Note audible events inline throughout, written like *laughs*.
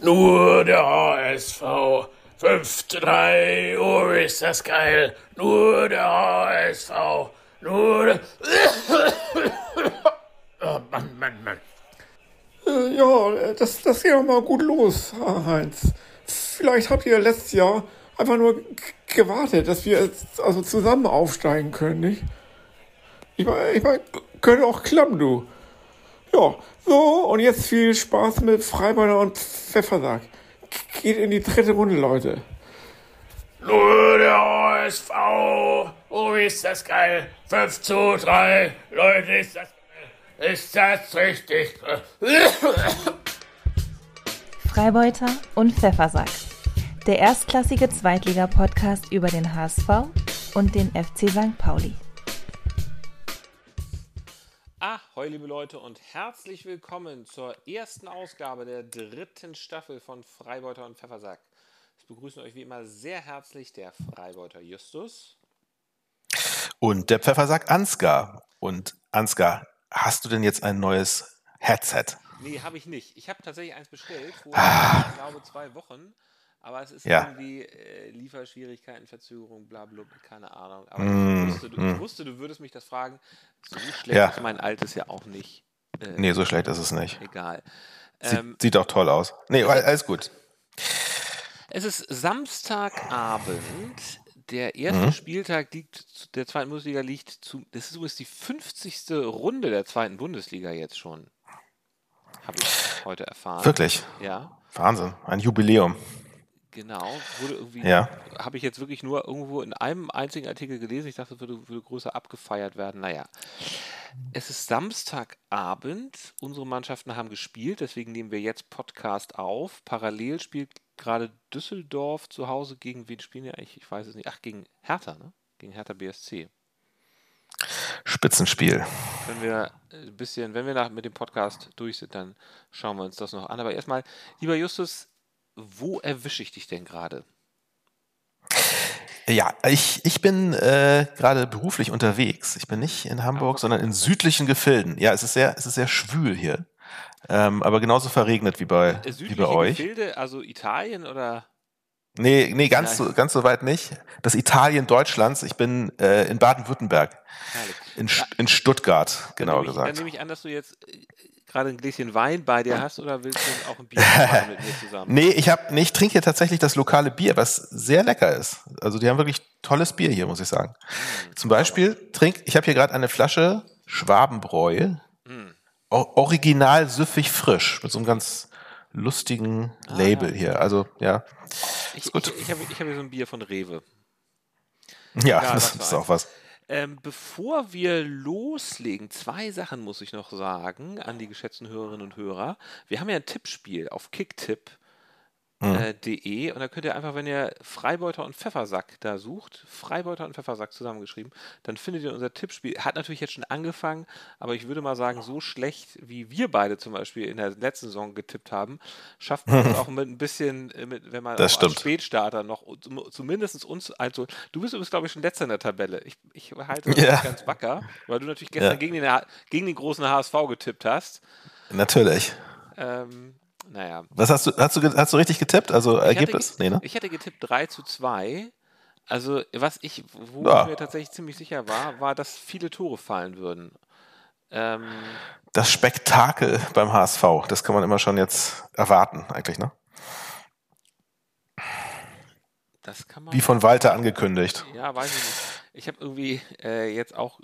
nur der HSV. 5-3, oh ist das geil, nur der HSV, nur der... *coughs* Oh Mann, Mann, Mann. Äh, Ja, das, das geht doch mal gut los, Heinz. Vielleicht habt ihr letztes Jahr einfach nur gewartet, dass wir jetzt also zusammen aufsteigen können, nicht? Ich meine, ich mein, könnte auch klappen, du. Ja, so, und jetzt viel Spaß mit Freibeuter und Pfeffersack. Geht in die dritte Runde, Leute. Nur der HSV, oh ist das geil, 5 zu 3, Leute, ist das geil, ist das richtig... Freibeuter und Pfeffersack. Der erstklassige Zweitliga-Podcast über den HSV und den FC St. Pauli. Ahoi, liebe Leute, und herzlich willkommen zur ersten Ausgabe der dritten Staffel von Freibeuter und Pfeffersack. Es begrüßen euch wie immer sehr herzlich der Freibeuter Justus. Und der Pfeffersack Ansgar. Und Ansgar, hast du denn jetzt ein neues Headset? Nee, habe ich nicht. Ich habe tatsächlich eins bestellt vor, Ah. ich glaube, zwei Wochen. Aber es ist Ja. irgendwie äh, Lieferschwierigkeiten, Verzögerung, bla bla, keine Ahnung. Aber Mm, ich, wusste, du, mm. ich wusste, du würdest mich das fragen. So schlecht Ja. ist mein altes ja auch nicht. Äh, Nee, so schlecht ist es nicht. Egal. Sieht, Ähm, sieht doch toll aus. Nee, alles gut. Es ist Samstagabend. Der erste Mhm. Spieltag liegt, der zweiten Bundesliga liegt zu. Das ist übrigens die 50. Runde der zweiten Bundesliga jetzt schon. Habe ich heute erfahren. Wirklich. Ja, Wahnsinn. Ein Jubiläum. Genau. Wurde irgendwie. Ja. Habe ich jetzt wirklich nur irgendwo in einem einzigen Artikel gelesen. Ich dachte, es würde, würde größer abgefeiert werden. Naja. Es ist Samstagabend. Unsere Mannschaften haben gespielt, deswegen nehmen wir jetzt Podcast auf. Parallel spielt gerade Düsseldorf zu Hause gegen wen spielen die eigentlich? Ich weiß es nicht. Ach, gegen Hertha, ne? Gegen Hertha BSC. Spitzenspiel. Wenn wir ein bisschen, wenn wir nach, mit dem Podcast durch sind, dann schauen wir uns das noch an. Aber erstmal, lieber Justus, wo erwische ich dich denn gerade? Ja, ich, ich bin äh, gerade beruflich unterwegs. Ich bin nicht in Hamburg, sondern in südlichen Gefilden. Ja, es ist sehr, es ist sehr schwül hier. Ähm, aber genauso verregnet wie bei, Äh, wie Südliche bei euch. Gefilde, also Italien oder? Nee, nee, ganz Nein. so, ganz so weit nicht. Das Italien Deutschlands. Ich bin äh, in Baden-Württemberg. In, in Stuttgart, Dann genauer nehme ich, Dann gesagt. nehme ich an, dass du jetzt äh, gerade ein Gläschen Wein bei dir hast oder willst du auch ein Bier mit mir zusammen? *laughs* Nee, ich hab, nee, ich trinke hier tatsächlich das lokale Bier, was sehr lecker ist. Also die haben wirklich tolles Bier hier, muss ich sagen. Zum Beispiel trink, ich habe hier gerade eine Flasche Schwabenbräu, Mm. original süffig frisch, mit so einem ganz lustigen Label hier. Also ja, Ich, ist gut. ich, ich habe hab hier so ein Bier von Rewe. ja, Ja, *laughs* das ist auch was. Ähm, bevor wir loslegen, zwei Sachen muss ich noch sagen an die geschätzten Hörerinnen und Hörer. Wir haben ja ein Tippspiel auf kicktipp.de Mhm. äh, .de und da könnt ihr einfach, wenn ihr Freibeuter und Pfeffersack da sucht, Freibeuter und Pfeffersack zusammengeschrieben, dann findet ihr unser Tippspiel. Hat natürlich jetzt schon angefangen, aber ich würde mal sagen, so schlecht wie wir beide zum Beispiel in der letzten Saison getippt haben, schafft man es *laughs* auch mit ein bisschen, äh, mit, wenn man als. Spätstarter noch zum- zumindest uns also du bist übrigens glaube ich schon letzter in der Tabelle. Ich, ich halte das Ja. ganz wacker, weil du natürlich gestern Ja. gegen, den, gegen den großen HSV getippt hast. Natürlich. Ähm, naja. Was hast du, hast du, hast du richtig getippt? Also Ich Ergebnis? Hatte, Nee, ne? Ich hätte getippt 3 zu 2. Also, was ich, wo Ja. ich mir tatsächlich ziemlich sicher war, war, dass viele Tore fallen würden. Ähm, Das Spektakel beim HSV, das kann man immer schon jetzt erwarten, eigentlich, ne? das kann man. Wie von Walter angekündigt. Ja, weiß ich nicht. Ich habe irgendwie äh, jetzt auch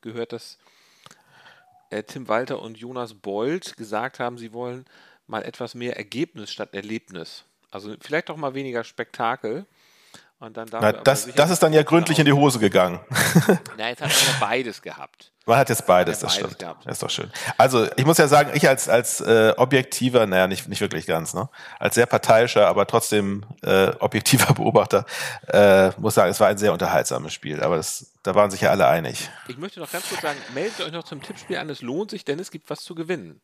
gehört, dass äh, Tim Walter und Jonas Bold gesagt haben, sie wollen mal etwas mehr Ergebnis statt Erlebnis. Also vielleicht doch mal weniger Spektakel. Und dann Na, das, das ist dann ja gründlich in die Hose gegangen. *laughs* Na, jetzt hat man ja beides gehabt. Man hat jetzt beides, das beides stimmt. gehabt. Das ist doch schön. Also ich muss ja sagen, ich als, als äh, objektiver, naja, nicht, nicht wirklich ganz, ne? Als sehr parteiischer, aber trotzdem äh, objektiver *laughs* Beobachter, äh, muss sagen, es war ein sehr unterhaltsames Spiel. Aber das, da waren sich ja alle einig. Ich möchte noch ganz kurz sagen, meldet euch noch zum Tippspiel an, es lohnt sich, denn es gibt was zu gewinnen.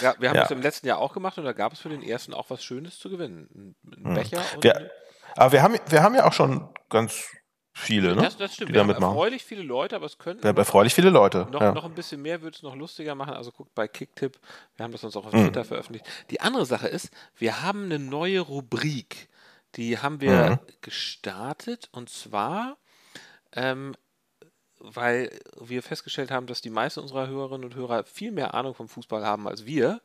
Da, wir haben Ja. das im letzten Jahr auch gemacht und da gab es für den ersten auch was Schönes zu gewinnen. Ein, ein Becher und Wir, aber wir haben, wir haben ja auch schon ganz viele, ne? Das, das stimmt. die Wir haben erfreulich viele Leute, aber es könnten Wir haben erfreulich viele Leute. noch, ja. noch ein bisschen mehr würde es noch lustiger machen. Also guckt bei Kicktip. Wir haben das uns auch auf Mhm. Twitter veröffentlicht. Die andere Sache ist, wir haben eine neue Rubrik. Die haben wir Mhm. gestartet und zwar, ähm, weil wir festgestellt haben, dass die meisten unserer Hörerinnen und Hörer viel mehr Ahnung vom Fußball haben als wir.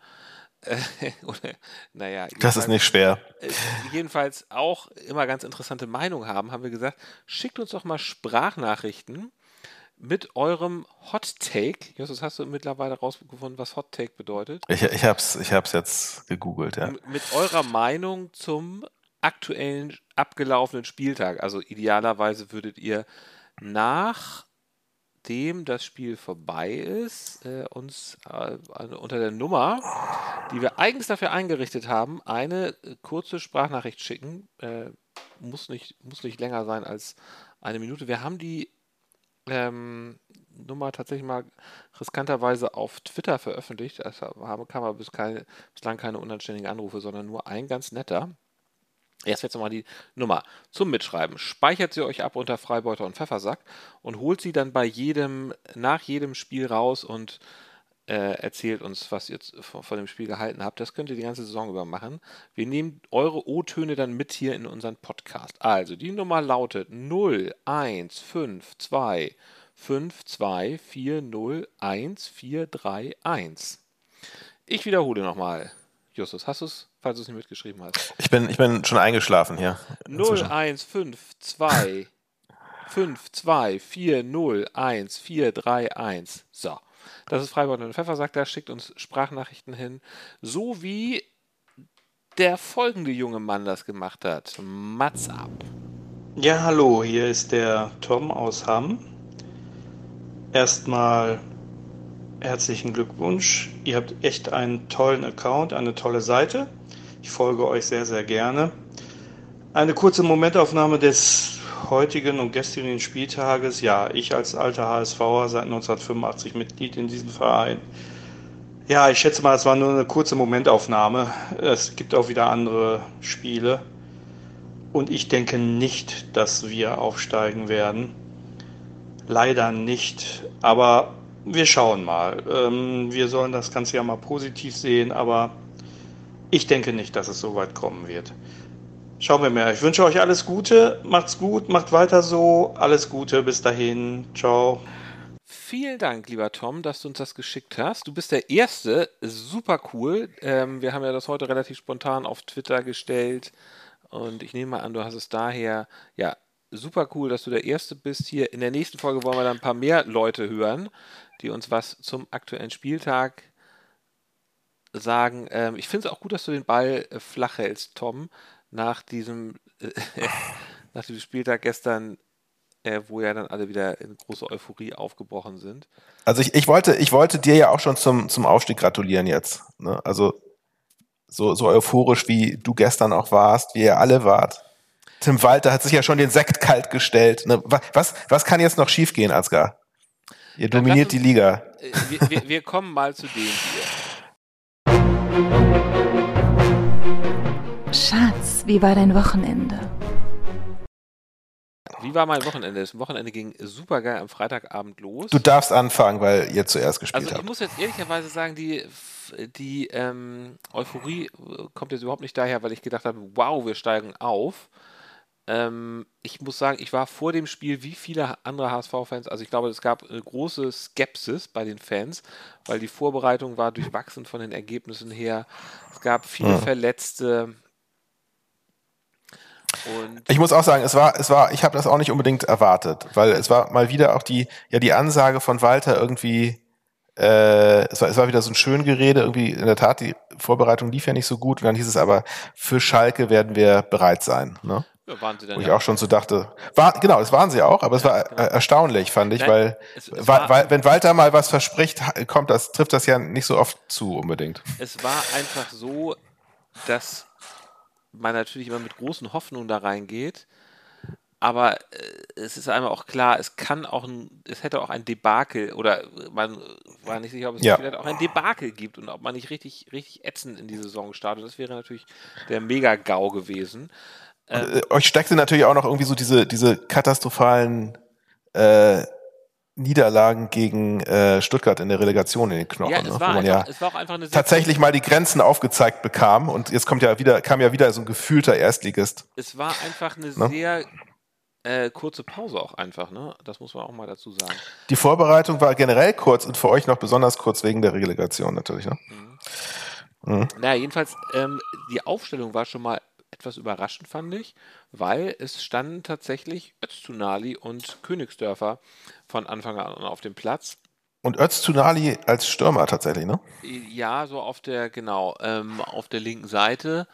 Äh, *laughs* oder, naja, Das ist nicht schwer. äh, jedenfalls auch immer ganz interessante Meinungen haben, haben wir gesagt, schickt uns doch mal Sprachnachrichten mit eurem Hot Take. Justus, hast du mittlerweile rausgefunden, was Hot Take bedeutet? Ich, ich hab's, ich hab's jetzt gegoogelt, ja. Mit eurer Meinung zum aktuellen abgelaufenen Spieltag. Also idealerweise würdet ihr nachdem das Spiel vorbei ist, äh, uns äh, unter der Nummer, die wir eigens dafür eingerichtet haben, eine äh, kurze Sprachnachricht schicken. Äh, muss, nicht, muss nicht länger sein als eine Minute. Wir haben die ähm, Nummer tatsächlich mal riskanterweise auf Twitter veröffentlicht. Es haben, kam aber bis keine, bislang keine unanständigen Anrufe, sondern nur ein ganz netter. Erst jetzt nochmal die Nummer zum Mitschreiben. Speichert sie euch ab unter Freibeuter und Pfeffersack und holt sie dann bei jedem, nach jedem Spiel raus und äh, erzählt uns, was ihr von, von dem Spiel gehalten habt. Das könnt ihr die ganze Saison über machen. Wir nehmen eure O-Töne dann mit hier in unseren Podcast. Also, die Nummer lautet 0152 5240141. Ich wiederhole nochmal. Justus, hast du es, falls du es nicht mitgeschrieben hast? Ich bin, ich bin schon eingeschlafen hier. inzwischen. 0152 5240141. *laughs* So. Das ist Freiburg und Pfeffer sagt, da schickt uns Sprachnachrichten hin, so wie der folgende junge Mann das gemacht hat. Mats ab. Ja, hallo, hier ist der Tom aus Hamm. Erstmal herzlichen Glückwunsch. Ihr habt echt einen tollen Account, eine tolle Seite. Ich folge euch sehr, sehr gerne. Eine kurze Momentaufnahme des heutigen und gestrigen Spieltages. Ja, ich als alter HSVer seit 1985 Mitglied in diesem Verein. Ja, ich schätze mal, es war nur eine kurze Momentaufnahme. Es gibt auch wieder andere Spiele. Und ich denke nicht, dass wir aufsteigen werden. Leider nicht. Aber wir schauen mal. Ähm, wir sollen das Ganze ja mal positiv sehen, aber ich denke nicht, dass es so weit kommen wird. Schauen wir mal. Ich wünsche euch alles Gute. Macht's gut, macht weiter so. Alles Gute. Bis dahin. Ciao. Vielen Dank, lieber Tom, dass du uns das geschickt hast. Du bist der Erste, super cool. Ähm, wir haben ja das heute relativ spontan auf Twitter gestellt und ich nehme mal an, du hast es daher, ja, super cool, dass du der Erste bist hier. In der nächsten Folge wollen wir dann ein paar mehr Leute hören, die uns was zum aktuellen Spieltag sagen. Ähm, ich finde es auch gut, dass du den Ball äh, flach hältst, Tom, nach diesem, äh, *laughs* nach diesem Spieltag gestern äh, wo ja dann alle wieder in große Euphorie aufgebrochen sind. Also ich, ich, wollte, ich wollte dir ja auch schon zum, zum Aufstieg gratulieren jetzt. Ne? Also so, so euphorisch, wie du gestern auch warst, wie ihr alle wart. Tim Walter hat sich ja schon den Sekt kalt gestellt. Ne? Wa- Was, was kann jetzt noch schiefgehen, Ansgar? Ihr Dann dominiert lass die uns- Liga. Äh, wir, wir, wir kommen mal zu dem hier. Schatz, wie war dein Wochenende? Wie war mein Wochenende? Das Wochenende ging super geil am Freitagabend los. Du darfst anfangen, weil ihr zuerst gespielt Also ich habt. muss jetzt ehrlicherweise sagen, die, die ähm, Euphorie äh, kommt jetzt überhaupt nicht daher, weil ich gedacht habe, wow, wir steigen auf. Ähm, ich muss sagen, ich war vor dem Spiel wie viele andere HSV-Fans, also ich glaube, es gab eine große Skepsis bei den Fans, weil die Vorbereitung war durchwachsen von den Ergebnissen her. Es gab viele Ja. Verletzte. Und Ich muss auch sagen, es war, es war, ich habe das auch nicht unbedingt erwartet, weil es war mal wieder auch die, ja, die Ansage von Walter irgendwie, äh, es war, es war wieder so ein Schöngerede, irgendwie, in der Tat, die Vorbereitung lief ja nicht so gut, und dann hieß es aber, für Schalke werden wir bereit sein, ne? Ja, waren sie dann Wo ich ja auch schon so dachte, war, genau, das waren sie auch, aber es war genau. erstaunlich, fand ich, Nein, weil, es- es weil, war- wenn Walter mal was verspricht, kommt das, trifft das ja nicht so oft zu unbedingt. es war einfach so, dass man natürlich immer mit großen Hoffnungen da reingeht. Aber äh, es ist einmal auch klar, es kann auch ein, es hätte auch ein Debakel oder man war nicht sicher, ob es Ja. vielleicht auch ein Debakel gibt und ob man nicht richtig, richtig ätzend in die Saison startet. Das wäre natürlich der Mega-GAU gewesen. Ähm, euch steckte natürlich auch noch irgendwie so diese, diese katastrophalen äh, Niederlagen gegen äh, Stuttgart in der Relegation in den Knochen, ja, ne? es wo war, man einfach, ja es war auch einfach eine tatsächlich mal die Grenzen aufgezeigt bekam und jetzt kommt ja wieder, kam ja wieder so ein gefühlter Erstligist. Es war einfach eine Ne? sehr äh, kurze Pause auch einfach, ne? Das muss man auch mal dazu sagen. Die Vorbereitung war generell kurz und für euch noch besonders kurz wegen der Relegation natürlich. Ne? Naja, jedenfalls, ähm, die Aufstellung war schon mal etwas überraschend, fand ich, weil es standen tatsächlich Öztunali und Königsdörfer von Anfang an auf dem Platz. Und Öztunali als Stürmer tatsächlich, ne? Ja, so auf der, genau, ähm, auf der linken Seite,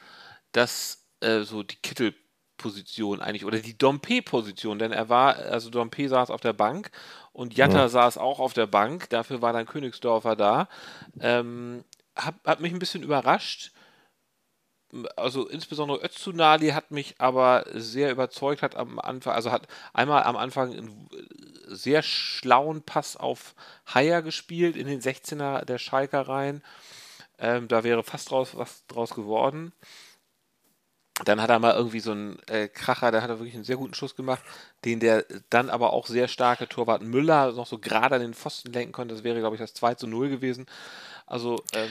das äh, so die Kittelposition eigentlich oder die Dompe-Position, denn er war, also Dompe saß auf der Bank und Jatta saß auch auf der Bank, dafür war dann Königsdorfer da. Ähm, hat, hat mich ein bisschen überrascht. Also insbesondere Öztunali hat mich aber sehr überzeugt, hat am Anfang, also hat einmal am Anfang einen sehr schlauen Pass auf Haier gespielt in den 16er der Schalker rein. Ähm, da wäre fast draus, was draus geworden. Dann hat er mal irgendwie so einen äh, Kracher, der hat er wirklich einen sehr guten Schuss gemacht, den der dann aber auch sehr starke Torwart Müller noch so gerade an den Pfosten lenken konnte. Das wäre, glaube ich, das 2 zu 0 gewesen. Also, ähm,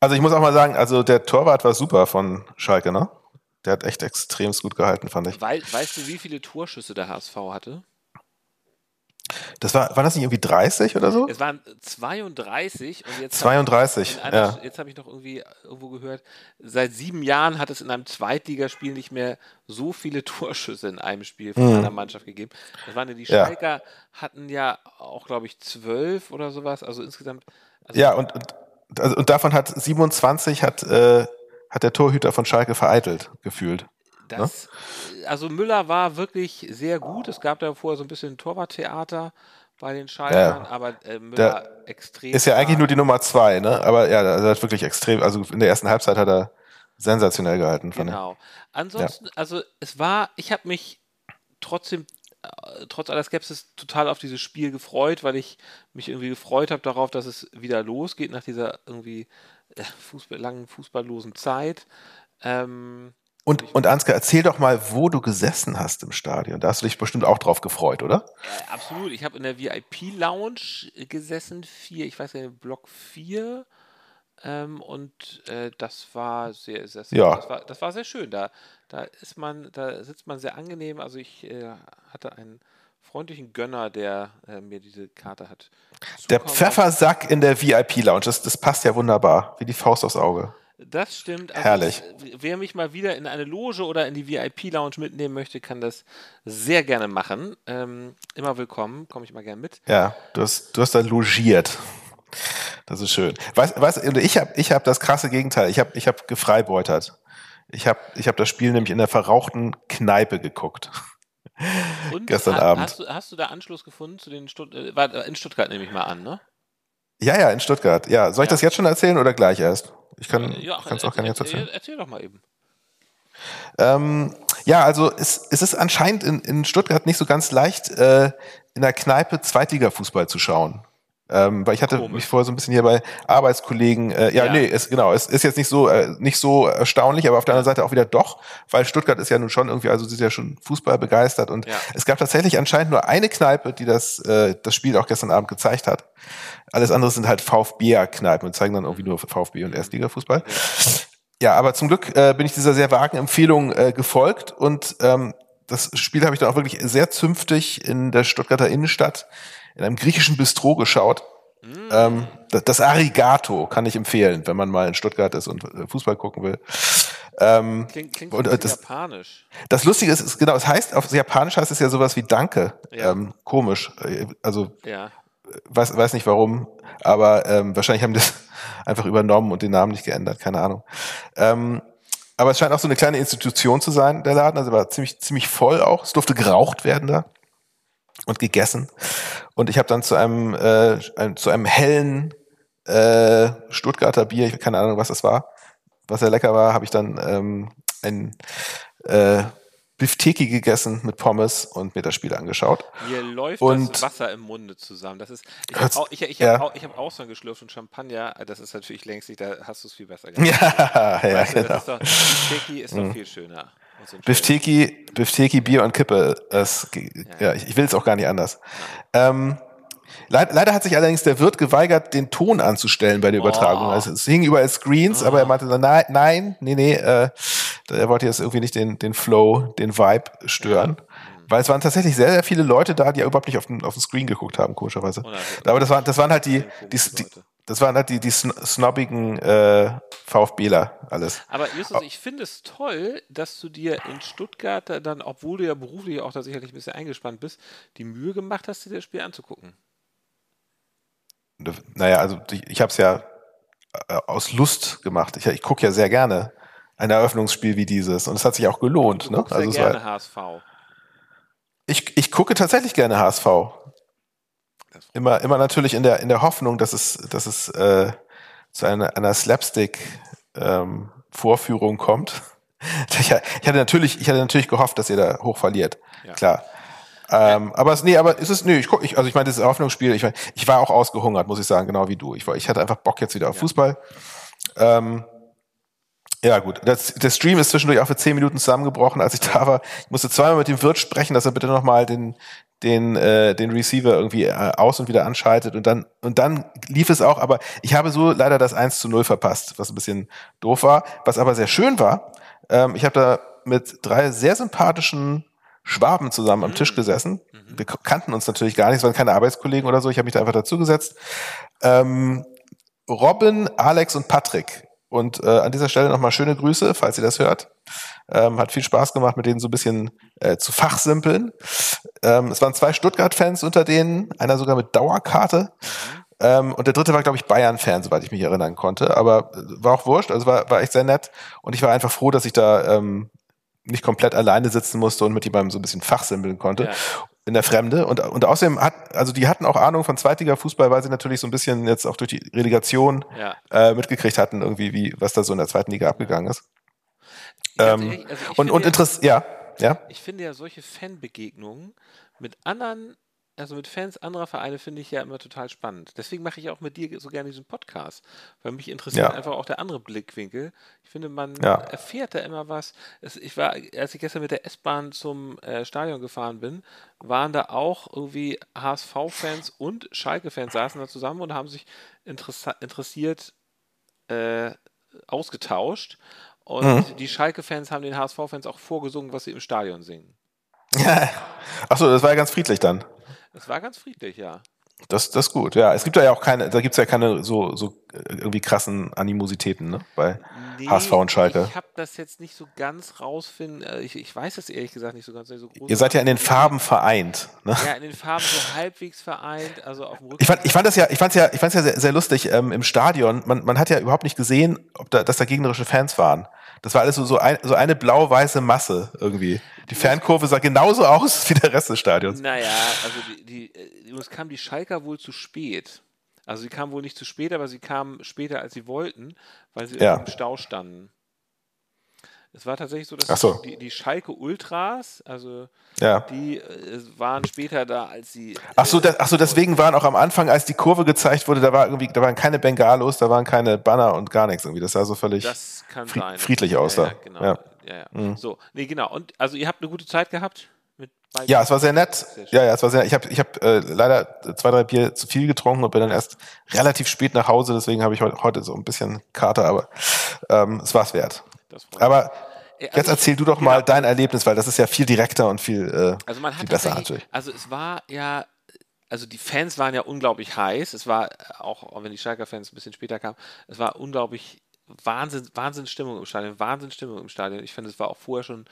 Also ich muss auch mal sagen, also der Torwart war super von Schalke, ne? Der hat echt extrem gut gehalten, fand ich. wei weißt du, wie viele Torschüsse der HSV hatte? Das war, war das nicht irgendwie 30 oder so? Es waren 32 und jetzt. 32, in einer, ja. Jetzt habe ich noch irgendwie irgendwo gehört, seit sieben Jahren hat es in einem Zweitligaspiel nicht mehr so viele Torschüsse in einem Spiel von einer Mannschaft gegeben. Das waren ja die Mhm. Ja. Schalker, hatten ja auch, glaube ich, zwölf oder sowas. Also insgesamt. Also Ja, und, und, also, und davon hat 27 hat, äh, hat der Torhüter von Schalke vereitelt, gefühlt. Das, also Müller war wirklich sehr gut. Es gab da vorher so ein bisschen Torwarttheater bei den Schalkern, Ja. aber äh, Müller extrem. Ist ja eigentlich nur die Nummer zwei, ne? Aber ja, also er hat wirklich extrem, also in der ersten Halbzeit hat er sensationell gehalten, Genau. Ansonsten, also es war, ich habe mich trotzdem, trotz aller Skepsis, total auf dieses Spiel gefreut, weil ich mich irgendwie gefreut habe darauf, dass es wieder losgeht nach dieser irgendwie äh, Fußball, langen fußballlosen Zeit. Ähm. Und, und Ansgar, erzähl doch mal, wo du gesessen hast im Stadion. Da hast du dich bestimmt auch drauf gefreut, oder? äh, absolut, ich habe in der VIP-Lounge gesessen, vier, ich weiß nicht, Block 4. Ähm, und äh, das war sehr, sehr, Ja. das, war, das war sehr schön. Da, da ist man, da sitzt man sehr angenehm. Also ich äh, hatte einen freundlichen Gönner, der äh, mir diese Karte hat. Der Pfeffersack in der VIP-Lounge, das, das passt ja wunderbar, wie die Faust aufs Auge. Das stimmt. Also Herrlich. es- wer mich mal wieder in eine Loge oder in die VIP-Lounge mitnehmen möchte, kann das sehr gerne machen. Ähm, immer willkommen, komme ich mal gerne mit. Ja, du hast, du hast da logiert. Das ist schön. Weißt, und ich habe ich hab das krasse Gegenteil. Ich habe ich hab gefreibeutert. Ich habe ich hab das Spiel nämlich in der verrauchten Kneipe geguckt. Und Gestern ha- Abend. Hast du, hast du da Anschluss gefunden zu den Stutt äh, war, äh, in Stuttgart nehme ich mal an, ne? Ja, ja, in Stuttgart. Ja, soll ich Ja. das jetzt schon erzählen oder gleich erst? Ich kann Äh, Ja, es auch gerne jetzt erzähl, erzählen. erzähl doch mal eben. Ähm, ja, also es, es ist anscheinend in, in Stuttgart nicht so ganz leicht, äh, in der Kneipe Zweitligafußball zu schauen. Ähm, weil ich hatte Komisch. mich vorher so ein bisschen hier bei Arbeitskollegen, äh, ja, Ja. nee, es, genau, es ist jetzt nicht so, äh, nicht so erstaunlich, aber auf der anderen Seite auch wieder doch, weil Stuttgart ist ja nun schon irgendwie, also sie ist ja schon Fußball begeistert und Ja. es gab tatsächlich anscheinend nur eine Kneipe, die das, äh, das Spiel auch gestern Abend gezeigt hat. Alles andere sind halt VfB-Kneipen und zeigen dann irgendwie nur VfB und Erstligafußball. Ja, aber zum Glück äh, bin ich dieser sehr vagen Empfehlung äh, gefolgt und ähm, das Spiel habe ich dann auch wirklich sehr zünftig in der Stuttgarter Innenstadt in einem griechischen Bistro geschaut. Ähm, das, das Arigato kann ich empfehlen, wenn man mal in Stuttgart ist und äh, Fußball gucken will. Ähm, Klingt, klingt Und, äh, das- japanisch. das Lustige ist, ist, genau, es heißt, auf Japanisch heißt es ja sowas wie Danke. Ja. Ähm, komisch. Äh, Also Ja. weiß, weiß nicht warum, aber ähm, wahrscheinlich haben die *laughs* das einfach übernommen und den Namen nicht geändert, keine Ahnung. Ähm, aber es scheint auch so eine kleine Institution zu sein, der Laden. Also war ziemlich, ziemlich voll auch. Es durfte geraucht werden da und gegessen. Und ich habe dann zu einem, äh, ein, zu einem hellen äh, Stuttgarter Bier, ich habe keine Ahnung, was das war, was sehr lecker war, habe ich dann ähm, ein äh, Bifteki gegessen mit Pommes und mir das Spiel angeschaut. Mir läuft Und- das Wasser im Munde zusammen. Das ist, ich habe auch, ich, ich ja. hab auch, ich hab auch so geschlürft und Champagner. Das ist natürlich längst nicht, da hast du es viel besser *laughs* gemacht. Ja, ja, Weißt du, genau. das ist doch, Bifteki ist doch viel schöner. Bifteki, Bifteki, Bier und Kippe. Es, ja, ich, ich will es auch gar nicht anders. Ähm, leid, leider hat sich allerdings der Wirt geweigert, den Ton anzustellen bei der Übertragung. Also es hingen überall Screens, aber er meinte dann, nein, nein, nee, nee, äh, er wollte jetzt irgendwie nicht den, den Flow, den Vibe stören. Weil es waren tatsächlich sehr, sehr viele Leute da, die überhaupt nicht auf den, auf den Screen geguckt haben, komischerweise. Aber das waren, das waren halt die, die, die. Das waren halt die, die sn- snobbigen äh, VfBler alles. Aber Justus, ich finde es toll, dass du dir in Stuttgart da dann, obwohl du ja beruflich auch da sicherlich ein bisschen eingespannt bist, die Mühe gemacht hast, dir das Spiel anzugucken. Naja, also ich, ich habe es ja äh, aus Lust gemacht. Ich, ich gucke ja sehr gerne ein Eröffnungsspiel wie dieses und es hat sich auch gelohnt. Du Ne? Also gerne war, HSV. ich, ich gucke tatsächlich gerne HSV. Immer, immer natürlich in der, in der Hoffnung, dass es, dass es äh, zu einer, einer Slapstick-Vorführung kommt. *laughs* Ich, hatte natürlich, ich hatte natürlich gehofft, dass ihr da hoch verliert. Ja. Klar. Ähm, aber es, nee, aber es ist, nee, ich guck, ich, also ich meine, das Eröffnungsspiel, ich, mein, ich war auch ausgehungert, muss ich sagen, genau wie du. Ich, war, ich hatte einfach Bock jetzt wieder auf Fußball. Ähm, ja, gut. Das, der Stream ist zwischendurch auch für zehn Minuten zusammengebrochen, als ich da war. Ich musste zweimal mit dem Wirt sprechen, dass er bitte nochmal den, den, äh, den Receiver irgendwie äh, aus und wieder anschaltet und dann, und dann lief es auch, aber ich habe so leider das 1 zu 0 verpasst, was ein bisschen doof war. Was aber sehr schön war, ähm, ich habe da mit drei sehr sympathischen Schwaben zusammen am Tisch gesessen. Wir kannten uns natürlich gar nicht, es waren keine Arbeitskollegen oder so, ich habe mich da einfach dazugesetzt. Ähm, Robin, Alex und Patrick. Und äh, an dieser Stelle nochmal schöne Grüße, falls ihr das hört. Ähm, hat viel Spaß gemacht, mit denen so ein bisschen äh, zu fachsimpeln. Ähm, es waren zwei Stuttgart-Fans unter denen, einer sogar mit Dauerkarte. Ähm, und der dritte war, glaube ich, Bayern-Fan, soweit ich mich erinnern konnte. Aber äh, war auch wurscht, also war, war echt sehr nett. Und ich war einfach froh, dass ich da ähm, nicht komplett alleine sitzen musste und mit jemandem so ein bisschen fachsimpeln konnte. Ja. In der Fremde. Und, und außerdem hat, also die hatten auch Ahnung von Zweitliga-Fußball, weil sie natürlich so ein bisschen jetzt auch durch die Relegation Ja. äh, mitgekriegt hatten, irgendwie, wie, was da so in der zweiten Liga abgegangen ist. Ähm, ehrlich, also und und ja- Interess ja, ja. Ich finde ja solche Fanbegegnungen mit anderen, also mit Fans anderer Vereine, finde ich ja immer total spannend. Deswegen mache ich auch mit dir so gerne diesen Podcast, weil mich interessiert Ja. einfach auch der andere Blickwinkel. Ich finde, man Ja. erfährt da immer was. Es, ich war, als ich gestern mit der S-Bahn zum äh, Stadion gefahren bin, waren da auch irgendwie HSV-Fans *laughs* und Schalke-Fans saßen da zusammen und haben sich interessiert äh, ausgetauscht. Und Mhm. die Schalke-Fans haben den HSV-Fans auch vorgesungen, was sie im Stadion singen. *laughs* Achso, das war ja ganz friedlich dann. Das war ganz friedlich, ja. Das, das ist gut. Ja, es gibt da ja auch keine, da gibt's ja keine so, so äh, irgendwie krassen Animositäten, ne? Bei HSV und Schalke. Ich habe das jetzt nicht so ganz rausfinden. äh, Ich, ich weiß es ehrlich gesagt nicht so ganz. nicht So groß Ihr seid ja in den Farben vereint. Ne? Ja, in den Farben so halbwegs vereint. Also auf dem Rücken. Ich fand, ich fand das ja, ich fand's ja, ich fand's ja sehr, sehr lustig ähm, im Stadion. Man, man hat ja überhaupt nicht gesehen, ob da, dass da gegnerische Fans waren. Das war alles so, so, ein, so eine blau-weiße Masse irgendwie. Die Fankurve sah genauso aus *laughs* wie der Rest des Stadions. Naja, also die, die, äh, uns kam die Schalker wohl zu spät. Also sie kamen wohl nicht zu spät, aber sie kamen später, als sie wollten, weil sie Ja. im Stau standen. Es war tatsächlich so, dass so. die, die Schalke Ultras, also Ja. die äh, waren später da, als sie. Ach so, das, ach so, deswegen waren auch am Anfang, als die Kurve gezeigt wurde, da war irgendwie, da waren keine Bengalos, da waren keine Banner und gar nichts irgendwie. Das sah so völlig. Das kann fried- sein. friedlich aus ja, da. Ja, genau. Ja. Ja. Ja, So, nee, genau. Und also ihr habt eine gute Zeit gehabt mit beiden? Ja, es war sehr nett. Sehr. Ja, ja, es war sehr. Ich habe, ich habe äh, leider zwei, drei Bier zu viel getrunken und bin dann erst relativ spät nach Hause. Deswegen habe ich heute, heute so ein bisschen Kater, aber ähm, es war es wert. Aber Äh, also jetzt ich- erzähl du doch mal genau. dein Erlebnis, weil das ist ja viel direkter und viel, äh, Also man viel hat besser tatsächlich, natürlich. also es war ja, also die Fans waren ja unglaublich heiß. Es war auch, auch wenn die Schalker-Fans ein bisschen später kamen, es war unglaublich Wahnsinn, Wahnsinnsstimmung im Stadion, Wahnsinnsstimmung im Stadion. Ich finde, es war auch vorher schon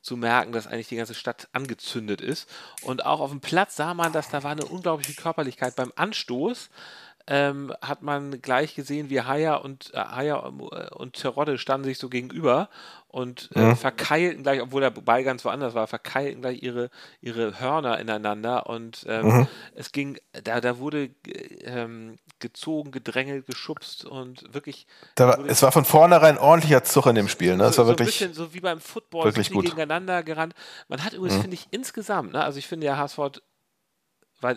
zu merken, dass eigentlich die ganze Stadt angezündet ist. Und auch auf dem Platz sah man, dass da war eine unglaubliche Körperlichkeit beim Anstoß. Ähm, hat man gleich gesehen, wie Haya und äh, Haya und Terodde standen sich so gegenüber und äh, mhm. verkeilten gleich, obwohl der Ball ganz woanders war, verkeilten gleich ihre, ihre Hörner ineinander und ähm, mhm. es ging, da, da wurde ähm, gezogen, gedrängelt, geschubst und wirklich. War, es war von vornherein ordentlicher Zug in dem Spiel, ne? Es so, war wirklich. So ein bisschen so wie beim Football, wirklich gut. gegeneinander gerannt. Man hat übrigens, mhm. finde ich, insgesamt, ne? also ich finde ja, HSV war äh,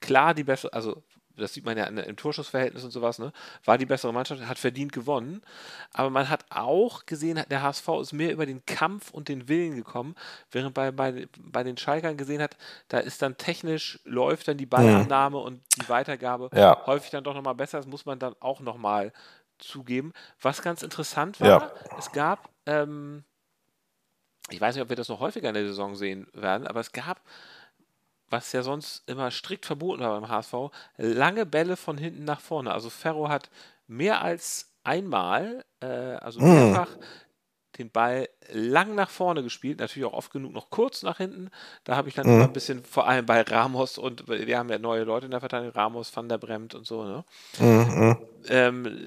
klar die bessere, also das sieht man ja im Torschussverhältnis und sowas, ne? war die bessere Mannschaft, hat verdient gewonnen. Aber man hat auch gesehen, der HSV ist mehr über den Kampf und den Willen gekommen, während bei, bei, bei den Schalkern gesehen hat, da ist dann technisch, läuft dann die Ballannahme mhm. und die Weitergabe ja. häufig dann doch nochmal besser. Das muss man dann auch nochmal zugeben. Was ganz interessant war, ja. es gab, ähm, ich weiß nicht, ob wir das noch häufiger in der Saison sehen werden, aber es gab was ja sonst immer strikt verboten war beim HSV, lange Bälle von hinten nach vorne. Also Ferro hat mehr als einmal, äh, also hm. mehrfach, mm. den Ball lang nach vorne gespielt, natürlich auch oft genug noch kurz nach hinten. Da habe ich dann mm. immer ein bisschen, vor allem bei Ramos und wir haben ja neue Leute in der Verteidigung, Ramos, Van der Bremt und so, ne? Mm, ähm,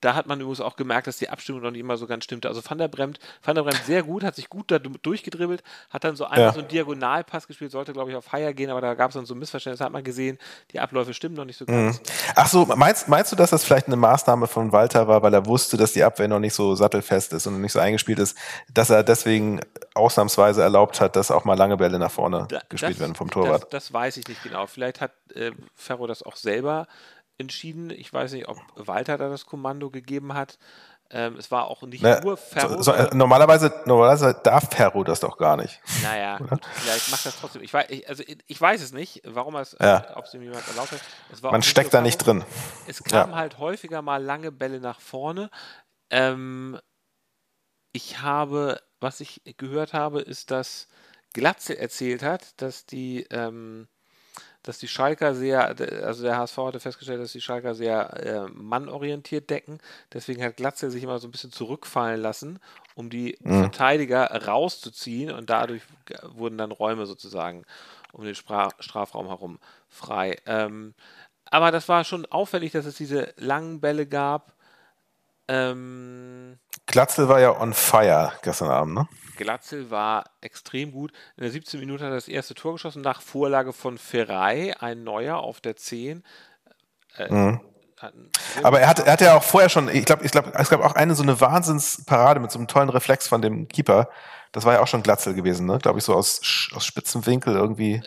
da hat man übrigens auch gemerkt, dass die Abstimmung noch nicht immer so ganz stimmte. Also Van der Bremt, Van der Bremt sehr gut, hat sich gut da durchgedribbelt, hat dann so einmal ja. so einen Diagonalpass gespielt, sollte glaube ich auf Haier gehen, aber da gab es dann so ein Missverständnis, hat man gesehen, die Abläufe stimmen noch nicht so ganz. Mhm. Ach so, meinst, meinst du, dass das vielleicht eine Maßnahme von Walter war, weil er wusste, dass die Abwehr noch nicht so sattelfest ist und nicht so eingespielt ist, dass er deswegen ausnahmsweise erlaubt hat, dass auch mal lange Bälle nach vorne da, gespielt das, werden vom Torwart? Das, das, weiß ich nicht genau. Vielleicht hat äh, Ferro das auch selber entschieden. Ich weiß nicht, ob Walter da das Kommando gegeben hat. Ähm, es war auch nicht Na, nur Ferro. So, so, äh, normalerweise, normalerweise darf Ferro das doch gar nicht. Naja, *laughs* gut, vielleicht macht das trotzdem. Ich weiß, ich, also ich weiß es nicht, warum es, ja. ob es ihm jemand erlaubt hat. Man steckt da nicht drin. Es kamen ja. halt häufiger mal lange Bälle nach vorne. Ähm, ich habe, was ich gehört habe, ist, dass Glatze erzählt hat, dass die ähm, dass die Schalker sehr, also der HSV hatte festgestellt, dass die Schalker sehr äh, mannorientiert decken. Deswegen hat Glatze sich immer so ein bisschen zurückfallen lassen, um die mhm. Verteidiger rauszuziehen und dadurch wurden dann Räume sozusagen um den Spra Strafraum herum frei. Ähm, aber das war schon auffällig, dass es diese langen Bälle gab. Ähm, Glatzel war ja on fire gestern Abend, ne? Glatzel war extrem gut. In der 17 Minute hat er das erste Tor geschossen, nach Vorlage von Ferrei, ein neuer auf der 10. Äh, mhm. Aber er hat, er hat ja auch vorher schon, ich glaube, ich glaube, es gab auch eine so eine Wahnsinnsparade mit so einem tollen Reflex von dem Keeper, das war ja auch schon Glatzel gewesen, ne? Glaube ich, so aus, aus spitzen Winkel irgendwie.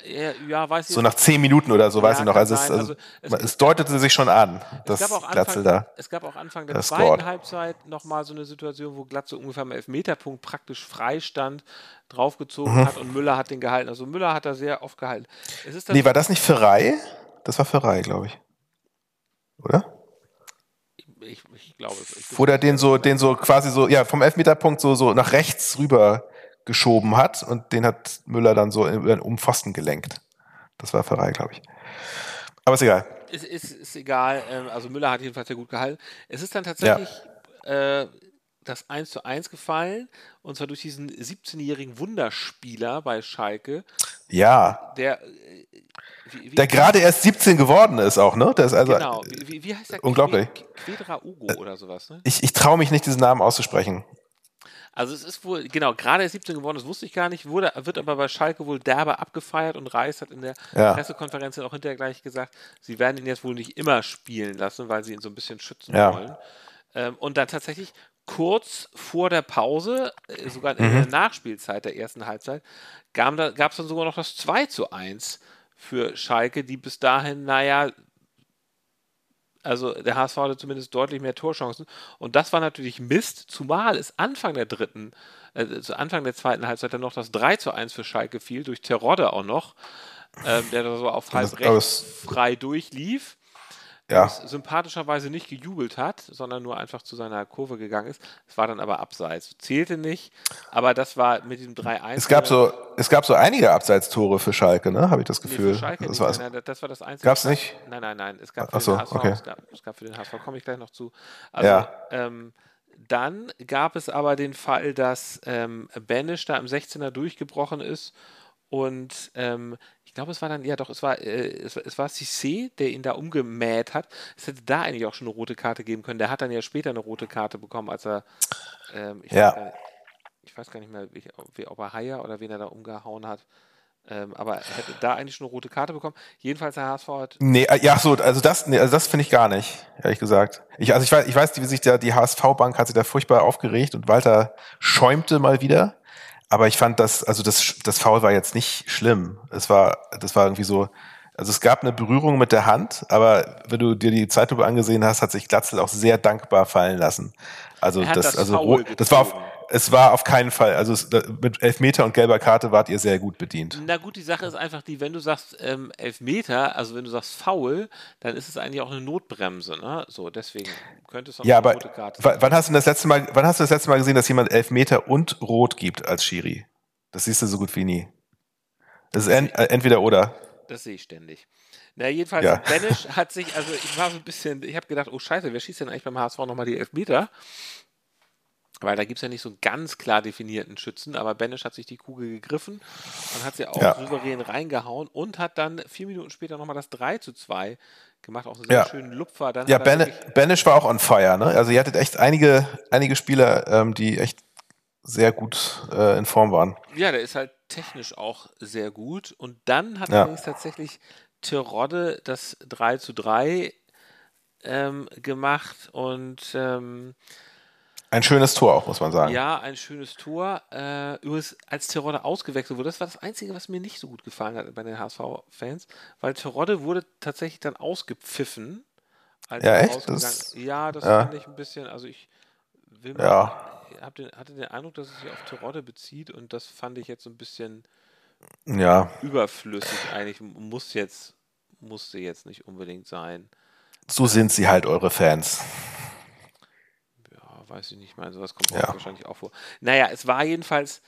Ja, weiß ich. So nach zehn Minuten oder so, ja, weiß ich noch. Also es, also, also es, es, deutete sich schon an, dass Glatzel da. Es gab auch Anfang der zweiten scored. Halbzeit nochmal so eine Situation, wo Glatzel ungefähr am Elfmeterpunkt praktisch frei stand, draufgezogen mhm. hat und Müller hat den gehalten. Also Müller hat da sehr oft gehalten. Es ist nee, war das nicht für Rai? Das war für Rai, glaube ich. Oder? Ich, ich, glaube es. Wo der den so, den so quasi so, ja, vom Elfmeterpunkt so, so nach rechts rüber geschoben hat und den hat Müller dann so über den Umpfosten gelenkt. Das war Ferrari, glaube ich. Aber ist egal. Ist, ist, ist egal. Ähm, also Müller hat jedenfalls sehr gut gehalten. Es ist dann tatsächlich ja. äh, das 1 zu 1 gefallen und zwar durch diesen 17-jährigen Wunderspieler bei Schalke. Ja. Der, äh, wie, wie der gerade erst 17 geworden ist auch, ne? Der ist also genau. Wie, wie heißt der? Unglaublich. Quedra Ugo oder sowas, ne? Ich, ich traue mich nicht, diesen Namen auszusprechen. Also es ist wohl, genau, gerade 17 geworden, das wusste ich gar nicht, wurde, wird aber bei Schalke wohl derbe abgefeiert und Reis hat in der ja. Pressekonferenz auch hinterher gleich gesagt, sie werden ihn jetzt wohl nicht immer spielen lassen, weil sie ihn so ein bisschen schützen ja. wollen. Ähm, und dann tatsächlich kurz vor der Pause, äh, sogar in mhm. der Nachspielzeit der ersten Halbzeit, gab es dann sogar noch das 2 zu 1 für Schalke, die bis dahin, naja, also der HSV hatte zumindest deutlich mehr Torchancen. Und das war natürlich Mist, zumal es Anfang der dritten, äh, zu Anfang der zweiten Halbzeit dann noch das 3 zu 1 für Schalke fiel, durch Terodde auch noch, ähm, der da so auf halb rechts frei durchlief ja. sympathischerweise nicht gejubelt hat, sondern nur einfach zu seiner Kurve gegangen ist. Es war dann aber abseits. Zählte nicht, aber das war mit dem 3-1. Es gab so, es gab so einige Abseitstore für Schalke, ne? Habe ich das Gefühl. Nee, für Schalke das, war nein, das war das Einzige. Gab es nicht? Nein, nein, nein. Es gab für so, den HSV. Okay. Es, gab, es gab für den HSV, komme ich gleich noch zu. Also, ja. ähm, dann gab es aber den Fall, dass ähm, Banish da im 16er durchgebrochen ist und ähm, ich glaube, es war dann, ja doch, es war, äh, es, es war Cissé, der ihn da umgemäht hat. Es hätte da eigentlich auch schon eine rote Karte geben können. Der hat dann ja später eine rote Karte bekommen, als er, ähm, ich, Ja. weiß gar nicht, ich weiß gar nicht mehr, wie, wie, ob er Haier oder wen er da umgehauen hat. Ähm, aber er hätte da eigentlich schon eine rote Karte bekommen. Jedenfalls der HSV hat Nee, äh, ja, so, also das, nee, also das finde ich gar nicht, ehrlich gesagt. Ich, also ich weiß, ich weiß, wie sich da, die HSV-Bank hat sich da furchtbar aufgeregt und Walter schäumte mal wieder. Aber ich fand das, also das, das Foul war jetzt nicht schlimm. Es war, das war irgendwie so, also es gab eine Berührung mit der Hand, aber wenn du dir die Zeitlupe angesehen hast, hat sich Glatzel auch sehr dankbar fallen lassen. Also das, das also das war auf. Es war auf keinen Fall, also es, mit Elfmeter und gelber Karte wart ihr sehr gut bedient. Na gut, die Sache ist einfach die, wenn du sagst ähm, Elfmeter, also wenn du sagst Foul, dann ist es eigentlich auch eine Notbremse, ne? So, deswegen könnte es auch Ja, eine aber rote Karte wa- wann hast du das letzte Mal, wann hast du das letzte Mal gesehen, dass jemand Elfmeter und Rot gibt als Schiri? Das siehst du so gut wie nie. Das ist en, äh, entweder oder. Das sehe ich ständig. Na, jedenfalls, Ja. Banish hat sich, also ich war so ein bisschen, ich habe gedacht, oh Scheiße, wer schießt denn eigentlich beim HSV nochmal die Elfmeter? Weil da gibt es ja nicht so einen ganz klar definierten Schützen, aber Banish hat sich die Kugel gegriffen und hat sie auch Ja. souverän reingehauen und hat dann vier Minuten später nochmal das 3 zu 2 gemacht, auch einen sehr Ja. schönen Lupfer. Dann Ja, Ben, Banish war auch on fire, ne? Also ihr hattet echt einige, einige Spieler, ähm, die echt sehr gut äh, in Form waren. Ja, der ist halt technisch auch sehr gut. Und dann hat Ja. allerdings tatsächlich Terodde das 3 zu 3 ähm, gemacht und ähm, Ein schönes Tor auch, muss man sagen. ja, ein schönes Tor. Äh, übrigens, als Terodde ausgewechselt wurde, das war das Einzige, was mir nicht so gut gefallen hat bei den HSV-Fans, weil Terodde wurde tatsächlich dann ausgepfiffen. Als Ja, er echt? rausgegangen- Das- ja, das ja. fand ich ein bisschen, also ich will mal, Ja. hab den, hatte den Eindruck, dass es sich auf Terodde bezieht und das fand ich jetzt so ein bisschen Ja. überflüssig eigentlich. Muss jetzt, musste jetzt nicht unbedingt sein. So sind sie halt eure Fans. Weiß ich nicht, ich meine, sowas kommt Ja. wahrscheinlich auch vor. Naja, es war jedenfalls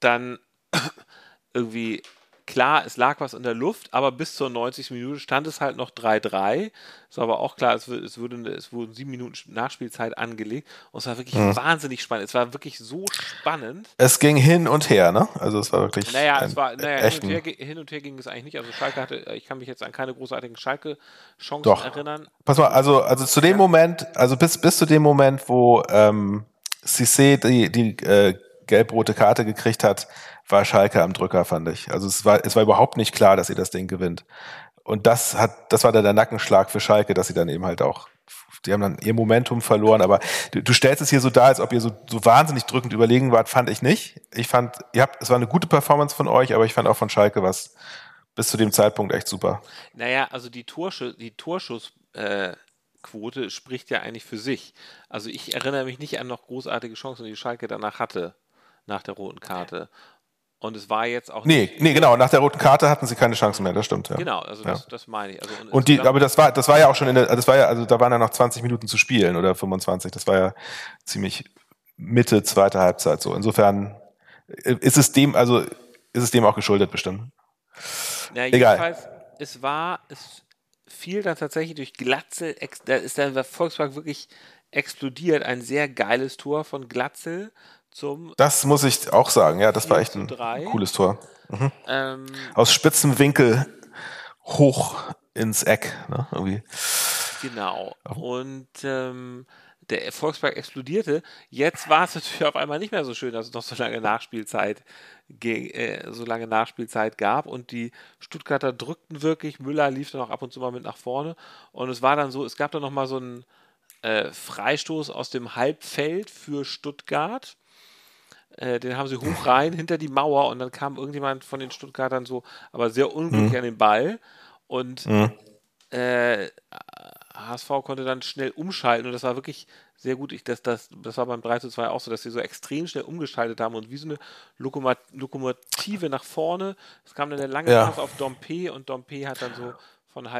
dann *clears throat* irgendwie klar, es lag was in der Luft, aber bis zur 90. Minute stand es halt noch 3-3. Es war aber auch klar, es, es, würde, es wurden sieben Minuten Nachspielzeit angelegt und es war wirklich Mhm. wahnsinnig spannend. Es war wirklich so spannend. Es ging hin und her, ne? Also es war wirklich. Naja, es war, naja hin, und her, hin und her ging es eigentlich nicht. Also Schalke hatte, ich kann mich jetzt an keine großartigen Schalke-Chancen erinnern. Pass mal, also, also zu dem Moment, also bis, bis zu dem Moment, wo ähm, Cissé die, die äh, gelb-rote Karte gekriegt hat, war Schalke am Drücker, fand ich. Also es war, es war überhaupt nicht klar, dass sie das Ding gewinnt. Und das hat, das war dann der Nackenschlag für Schalke, dass sie dann eben halt auch, die haben dann ihr Momentum verloren, aber du, du stellst es hier so dar, als ob ihr so, so wahnsinnig drückend überlegen wart, fand ich nicht. Ich fand, ihr habt, es war eine gute Performance von euch, aber ich fand auch von Schalke was bis zu dem Zeitpunkt echt super. Naja, also die, Torschuss, die Torschussquote äh, Quote spricht ja eigentlich für sich. Also ich erinnere mich nicht an noch großartige Chancen, die Schalke danach hatte, nach der roten Karte. Und es war jetzt auch Nee, nee, genau, nach der roten Karte hatten sie keine Chance mehr, das stimmt, ja. Genau, also Ja. das, das meine ich. Also, Und die, insgesamt- aber das war, das war ja auch schon in der, das war ja, also da waren ja noch 20 Minuten zu spielen oder 25. Das war ja ziemlich Mitte zweite Halbzeit so. Insofern äh, ist es dem, also ist es dem auch geschuldet bestimmt. Ja, Egal. jedenfalls, es war, es fiel dann tatsächlich durch Glatzel, da ist dann der Volkspark wirklich explodiert. Ein sehr geiles Tor von Glatzel zum, Das muss ich auch sagen, ja, das war 4 echt ein zu 3. cooles Tor. ähm, Aus spitzem Winkel hoch ins Eck, ne, irgendwie. Genau. Und ähm, der Volkspark explodierte. Jetzt war es *laughs* natürlich auf einmal nicht mehr so schön, dass es noch so lange Nachspielzeit, äh, so lange Nachspielzeit gab. Und die Stuttgarter drückten wirklich. Müller lief dann auch ab und zu mal mit nach vorne. Und es war dann so, es gab dann noch mal so einen äh, Freistoß aus dem Halbfeld für Stuttgart. Äh, den haben sie hoch rein hinter die Mauer und dann kam irgendjemand von den Stuttgartern so, aber sehr unglücklich an den Ball. Und äh, HSV konnte dann schnell umschalten und das war wirklich sehr gut. Ich, das, das, das war beim 3 zu 2 auch so, dass sie so extrem schnell umgeschaltet haben und wie so eine Lokomotive nach vorne. Es kam dann der lange Ja. Pass auf Dompe und Dompe hat dann so.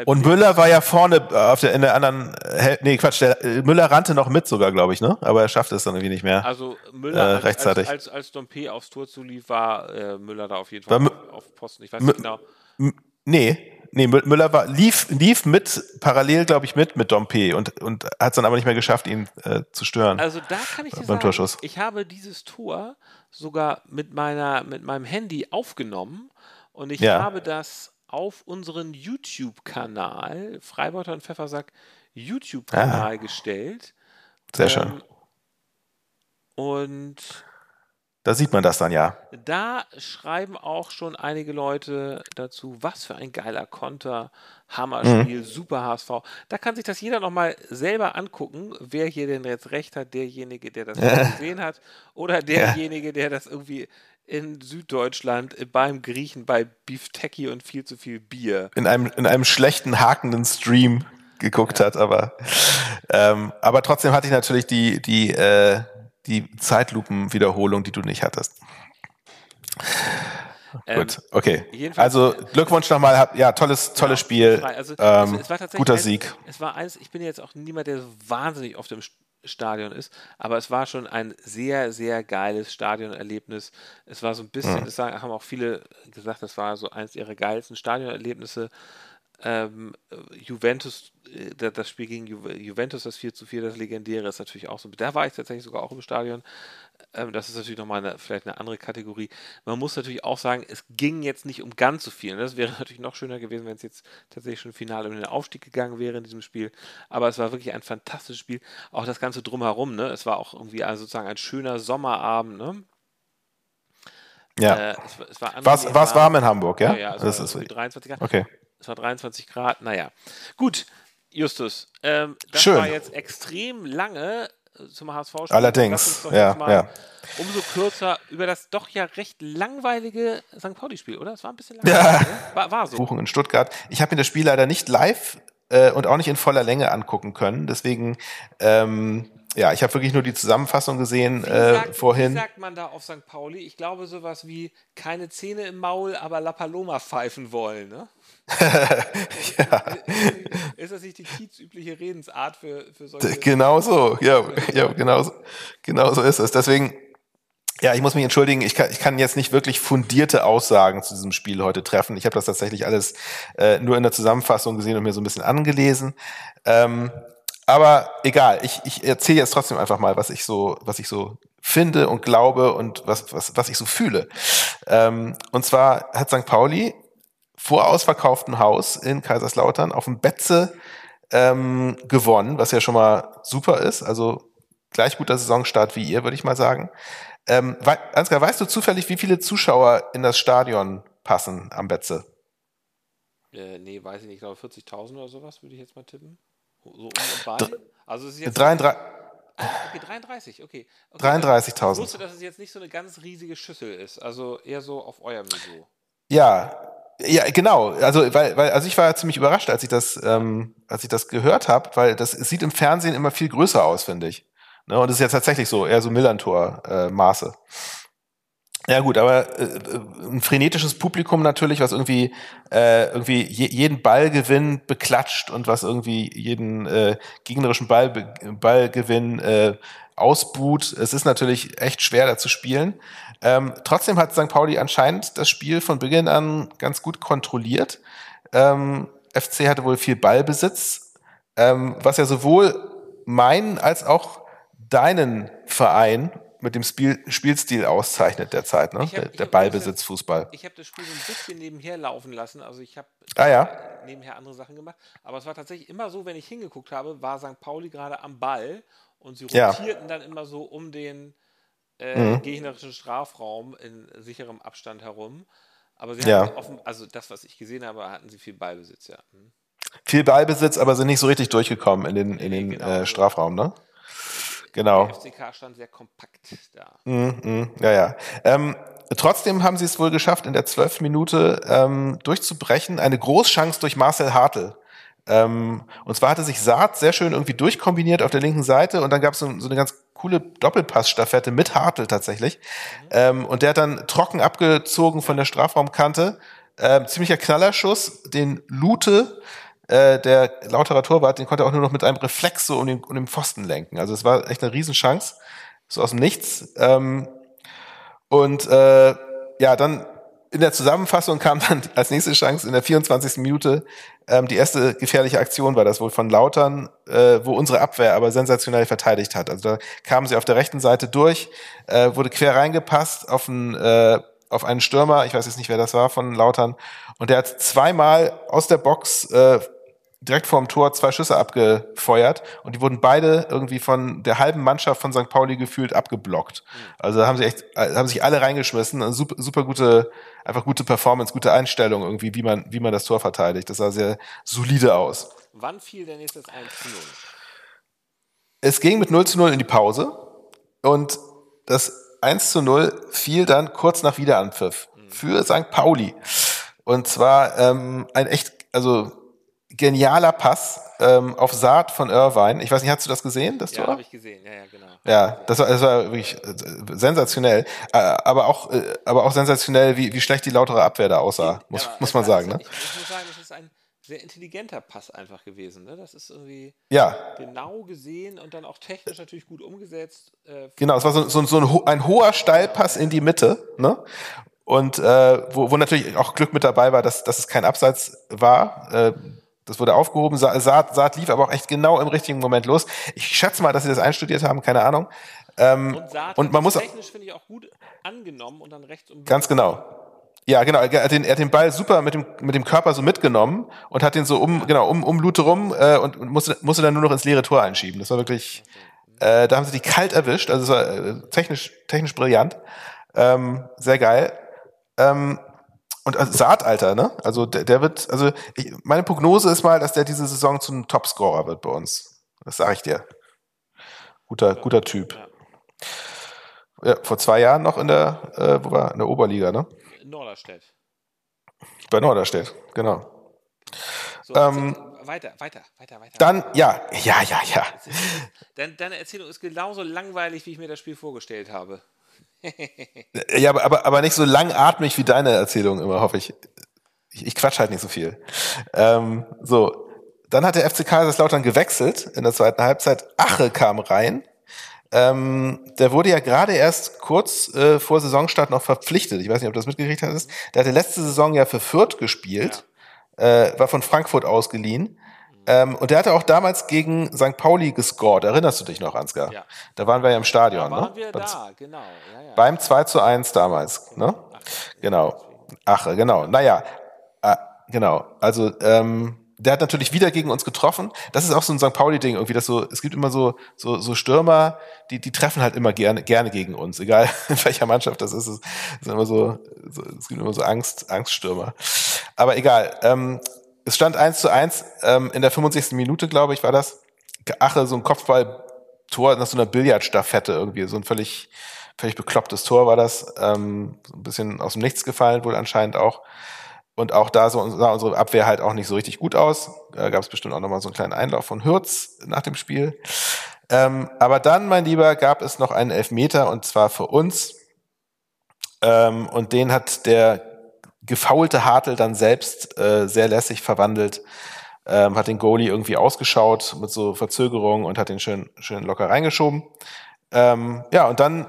Und Müller war ja vorne äh, auf der, in der anderen, Häl- nee, Quatsch, der, äh, Müller rannte noch mit sogar, glaube ich, ne? Aber er schaffte es dann irgendwie nicht mehr. Also Äh, Müller, als, rechtzeitig. als, als, als Dompe aufs Tor zulief, war äh, Müller da auf jeden Fall auf, Posten. Ich weiß nicht genau. Nee, nee, Mü- Müller war, lief, lief mit, parallel, glaube ich, mit, mit Dompe und, und hat es dann aber nicht mehr geschafft, ihn äh, zu stören. Also da kann ich dir sagen, Torschuss. ich habe dieses Tor sogar mit meiner mit meinem Handy aufgenommen Und ich Ja. habe das auf unseren YouTube-Kanal, Freibeuter und Pfeffersack YouTube-Kanal gestellt. Sehr schön. Ähm, Und Da sieht man das dann ja. da schreiben auch schon einige Leute dazu, was für ein geiler Konter, Hammerspiel, Mhm. super HSV. Da kann sich das jeder nochmal selber angucken, wer hier denn jetzt recht hat, derjenige, der das gesehen hat oder derjenige, der das irgendwie in Süddeutschland beim Griechen bei Beeftecky und viel zu viel Bier. In einem, in einem schlechten, hakenden Stream geguckt hat, aber, ähm, aber trotzdem hatte ich natürlich die, die, äh, die Zeitlupenwiederholung, die du nicht hattest. Ähm, Gut, okay. Also Glückwunsch nochmal, hab- ja, tolles, tolles Spiel. Also, ähm, es, es war tatsächlich guter eins, Sieg. Es war eins, ich bin jetzt auch niemand, der so wahnsinnig oft im Stadion ist, aber es war schon ein sehr, sehr geiles Stadionerlebnis. Es war so ein bisschen, das sagen, haben auch viele gesagt, das war so eins ihrer geilsten Stadionerlebnisse. Ähm, äh, Juventus, äh, da- das Spiel gegen Ju Juventus, das 4 zu 4, das legendäre, ist natürlich auch so. Da war ich tatsächlich sogar auch im Stadion. Ähm, das ist natürlich nochmal eine, vielleicht eine andere Kategorie. Man muss natürlich auch sagen, es ging jetzt nicht um ganz so viel. ne? Das wäre *laughs* natürlich noch schöner gewesen, wenn es jetzt tatsächlich schon final um den Aufstieg gegangen wäre in diesem Spiel. Aber es war wirklich ein fantastisches Spiel. Auch das Ganze drumherum. Ne? Es war auch irgendwie also sozusagen ein schöner Sommerabend. Ne? Ja. Äh, es, war- es war war's warm in Hamburg, ja? Ja, ja, es das ist, irgendwie 23 Grad. okay. Es war 23 Grad, naja. Gut, Justus, ähm, das Schön. war jetzt extrem lange äh, zum HSV-Spiel. Allerdings, Lass uns doch ja, ja. umso kürzer über das doch ja recht langweilige St. Pauli-Spiel, oder? Es war ein bisschen langweilig, ne? war, war so. Buchen in Stuttgart. Ich habe mir das Spiel leider nicht live äh, und auch nicht in voller Länge angucken können. Deswegen, ähm, ja, ich habe wirklich nur die Zusammenfassung gesehen Wie, äh, sagt, wie vorhin. sagt man da auf St. Pauli? Ich glaube sowas wie keine Zähne im Maul, aber La Paloma pfeifen wollen, ne? *laughs* Ist das nicht die kiezübliche Redensart für, für solche... Genau so, ja, ja genau, so- genau so ist es. Deswegen, ja, ich muss mich entschuldigen, ich kann, ich kann jetzt nicht wirklich fundierte Aussagen zu diesem Spiel heute treffen. Ich habe das tatsächlich alles äh, nur in der Zusammenfassung gesehen und mir so ein bisschen angelesen. Ähm, aber egal, ich, ich erzähle jetzt trotzdem einfach mal, was ich so, was ich so finde und glaube und was, was, was ich so fühle. Ähm, und zwar hat St. Pauli vor ausverkauftem Haus in Kaiserslautern auf dem Betze ähm, gewonnen, was ja schon mal super ist. Also gleich guter Saisonstart wie ihr, würde ich mal sagen. Ähm, wei- Ansgar, weißt du zufällig, wie viele Zuschauer in das Stadion passen am Betze? Äh, nee, weiß ich nicht, ich glaube 40.000 oder sowas würde ich jetzt mal tippen. So um. Also es ist jetzt 33 okay, 33, okay. okay Ich 33.000. wusste, dass es jetzt nicht so eine ganz riesige Schüssel ist, also eher so auf eurem Niveau. Ja, ja, genau. Also, weil, weil, also ich war ziemlich überrascht, als ich das, ähm, als ich das gehört habe, weil das sieht im Fernsehen immer viel größer aus, finde ich. Ne? Und es ist ja tatsächlich so, eher so Millantor-Maße. Ja gut, aber äh, ein frenetisches Publikum natürlich, was irgendwie äh, irgendwie je, jeden Ballgewinn beklatscht und was irgendwie jeden äh, gegnerischen Ball, Ballgewinn äh, ausbuht. Es ist natürlich echt schwer, da zu spielen. Ähm, trotzdem hat St. Pauli anscheinend das Spiel von Beginn an ganz gut kontrolliert. Ähm, FC hatte wohl viel Ballbesitz, ähm, was ja sowohl meinen als auch deinen Verein mit dem Spiel, Spielstil auszeichnet derzeit, ne? Hab- der, der hab Ballbesitz, Fußball. Ich habe das Spiel so ein bisschen nebenher laufen lassen, also ich habe Ah ja. nebenher andere Sachen gemacht, aber es war tatsächlich immer so, wenn ich hingeguckt habe, war St. Pauli gerade am Ball und sie Ja. rotierten dann immer so um den äh, gegnerischen Strafraum in sicherem Abstand herum. Aber sie Ja. hatten offen, also das, was ich gesehen habe, hatten sie viel Ballbesitz, ja. Hm. Viel Ballbesitz, aber sind nicht so richtig durchgekommen in den, in den genau. äh, Strafraum, ne? Genau. Der FCK stand sehr kompakt da. Mhm, mhm, ja, ja. Ähm, trotzdem haben sie es wohl geschafft, in der zwölften Minute ähm, durchzubrechen. Eine Großchance durch Marcel Hartl. Ähm, und zwar hatte sich Saad sehr schön irgendwie durchkombiniert auf der linken Seite und dann gab es so, so eine ganz coole Doppelpassstaffette mit Hartl tatsächlich. Ähm, und der hat dann trocken abgezogen von der Strafraumkante. Ähm, ziemlicher Knallerschuss, den Lute, äh, der Lauterer Torwart, den konnte er auch nur noch mit einem Reflex so um den, um den Pfosten lenken. Also es war echt eine Riesenchance, so aus dem Nichts. Ähm, und äh, ja, dann in der Zusammenfassung kam dann *laughs* als nächste Chance in der 24. Minute ähm, die erste gefährliche Aktion war das wohl von Lautern, äh, wo unsere Abwehr aber sensationell verteidigt hat. Also da kamen sie auf der rechten Seite durch, äh, wurde quer reingepasst auf einen, äh, auf einen Stürmer, ich weiß jetzt nicht, wer das war von Lautern, und der hat zweimal aus der Box äh, direkt vorm Tor zwei Schüsse abgefeuert und die wurden beide irgendwie von der halben Mannschaft von St. Pauli gefühlt abgeblockt. Also da haben sie echt, äh, haben sich alle reingeschmissen, eine super, super gute, einfach gute Performance, gute Einstellung irgendwie, wie man, wie man das Tor verteidigt. Das sah sehr solide aus. Wann fiel denn jetzt das 1 zu 0? Es ging mit 0 zu 0 in die Pause und das 1 zu 0 fiel dann kurz nach Wiederanpfiff für St. Pauli. Und zwar ähm, ein echt, also genialer Pass ähm, auf Saat von Irvine. Ich weiß nicht, hast du das gesehen, das Ja, habe ich gesehen. Ja, ja, genau. Ja, das war, das war wirklich äh, sensationell. Äh, Aber auch, äh, aber auch sensationell, wie, wie schlecht die lautere Abwehr da aussah, muss, Ja, muss man sagen. Ne? Ich, ich muss sagen, das ist ein sehr intelligenter Pass einfach gewesen. Ne? Das ist irgendwie Ja, genau gesehen und dann auch technisch natürlich gut umgesetzt. Äh, genau. Es war so, so, so ein, ho- ein hoher Steilpass in die Mitte. Ne? Und äh, wo, wo natürlich auch Glück mit dabei war, dass, dass es kein Abseits war. Äh, das wurde aufgehoben. Sa Saat, Saat lief aber auch echt genau im richtigen Moment los. Ich schätze mal, dass sie das einstudiert haben, keine Ahnung. Ähm, und Saat und man muss- technisch, finde ich, auch gut angenommen und dann rechts um Ganz genau. Ja, genau. Er hat den, er hat den Ball super mit dem, mit dem Körper so mitgenommen und hat den so um, genau, um, um Lute rum äh, und, und musste, musste dann nur noch ins leere Tor einschieben. Das war wirklich, äh, da haben sie die kalt erwischt. Also es war äh, technisch, technisch brillant. Ähm, sehr geil. Ähm, und also Saatalter, ne? Also der, der wird, also ich, meine Prognose ist mal, dass der diese Saison zum Topscorer wird bei uns. Das sage ich dir. Guter, guter Typ. Ja, vor zwei Jahren noch in der, äh, wo war, in der Oberliga, ne? Norderstedt. Bei Norderstedt, genau. So, Ähm, weiter, weiter, weiter, weiter. Dann, ja, ja, ja, ja. Dein, deine Erzählung ist genauso langweilig, wie ich mir das Spiel vorgestellt habe. Ja, aber, aber, aber nicht so langatmig wie deine Erzählung immer, hoffe ich. Ich, ich quatsch halt nicht so viel. Ähm, so, dann hat der FC Kaiserslautern gewechselt in der zweiten Halbzeit. Ache kam rein. Ähm, der wurde ja gerade erst kurz äh, vor Saisonstart noch verpflichtet. Ich weiß nicht, ob du das mitgekriegt hattest. Der hatte letzte Saison ja für Fürth gespielt, äh, war von Frankfurt ausgeliehen. Ähm, und der hatte auch damals gegen St. Pauli gescored. Erinnerst du dich noch, Ansgar? Ja. Da waren wir ja im Stadion. Da waren ne? wir Beim- da, genau. Ja, ja. beim 2 zu 1 damals, ne? Genau. Ache, genau. Naja, äh, genau. Also, ähm, der hat natürlich wieder gegen uns getroffen. Das ist auch so ein St. Pauli-Ding irgendwie, dass so, es gibt immer so, so, so Stürmer, die, die treffen halt immer gerne, gerne gegen uns, egal *laughs* in welcher Mannschaft das ist. Es sind immer so, so es gibt immer so Angst, Angststürmer. Aber egal. Ähm, es stand 1 zu 1 ähm, in der 65. Minute, glaube ich, war das. Ache, so ein Kopfball-Tor nach so einer Billardstaffette irgendwie, so ein völlig, völlig beklopptes Tor war das. Ähm, so ein bisschen aus dem Nichts gefallen, wohl anscheinend auch. Und auch da sah unsere Abwehr halt auch nicht so richtig gut aus. Da gab es bestimmt auch nochmal so einen kleinen Einlauf von Hürz nach dem Spiel. Ähm, aber dann, mein Lieber, gab es noch einen Elfmeter und zwar für uns. Ähm, und den hat der gefaulte Hartl dann selbst äh, sehr lässig verwandelt. Ähm, hat den Goalie irgendwie ausgeschaut mit so Verzögerung und hat den schön, schön locker reingeschoben. Ähm, ja, und dann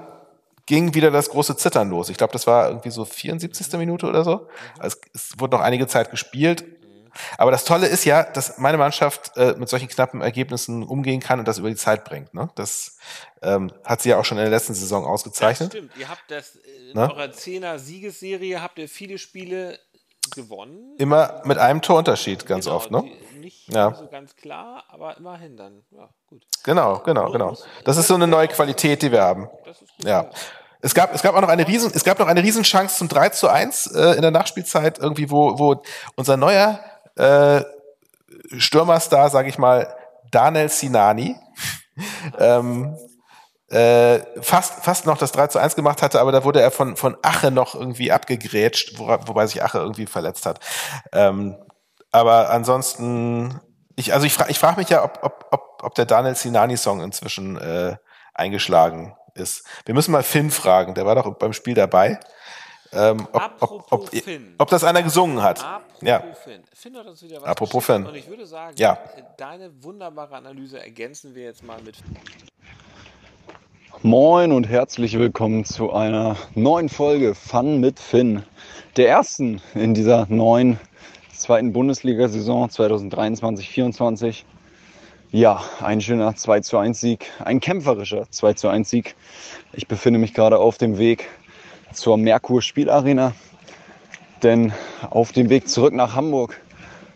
ging wieder das große Zittern los. Ich glaube, das war irgendwie so 74. Minute oder so. Also es, es wurde noch einige Zeit gespielt. Aber das Tolle ist ja, dass meine Mannschaft äh, mit solchen knappen Ergebnissen umgehen kann und das über die Zeit bringt. Ne? Das ähm, hat sie ja auch schon in der letzten Saison Das ausgezeichnet. stimmt. Ihr habt das äh, in Ne? eurer 10er Siegesserie habt ihr viele Spiele gewonnen. Immer mit einem Torunterschied, ganz Genau, oft. Ne? Nicht Ja. so ganz klar, aber immerhin dann. Ja, gut. Genau, genau, genau. Das ist so eine neue Qualität, die wir haben. Das ist gut. Ja. Es gab, es gab auch noch eine riesen, es gab noch eine Riesenchance zum 3 zu 1 äh, in der Nachspielzeit, irgendwie, wo, wo unser neuer äh, Stürmerstar, sage ich mal, Daniel Sinani, *laughs* ähm, äh, fast, fast noch das 3 zu 1 gemacht hatte, aber da wurde er von, von Ache noch irgendwie abgegrätscht, wo, wobei sich Ache irgendwie verletzt hat. Ähm, aber ansonsten, ich, also ich frage ich frag mich ja, ob, ob, ob, ob der Daniel Sinani-Song inzwischen äh, eingeschlagen ist. Wir müssen mal Finn fragen, der war doch beim Spiel dabei. Ähm, ob, ob, Apropos ob, Finn. ob das einer gesungen hat. Apropos Ja. Finn. Finn hat uns wieder was Apropos. Finn. Und ich würde sagen, Ja. deine wunderbare Analyse ergänzen wir jetzt mal mit Moin und herzlich willkommen zu einer neuen Folge Fun mit Finn. Der ersten in dieser neuen zweiten Bundesliga-Saison 2023-24. Ja, ein schöner 2 zu 1 Sieg, ein kämpferischer 2 zu 1 Sieg. Ich befinde mich gerade auf dem Weg zur Merkur Spielarena. Denn auf dem Weg zurück nach Hamburg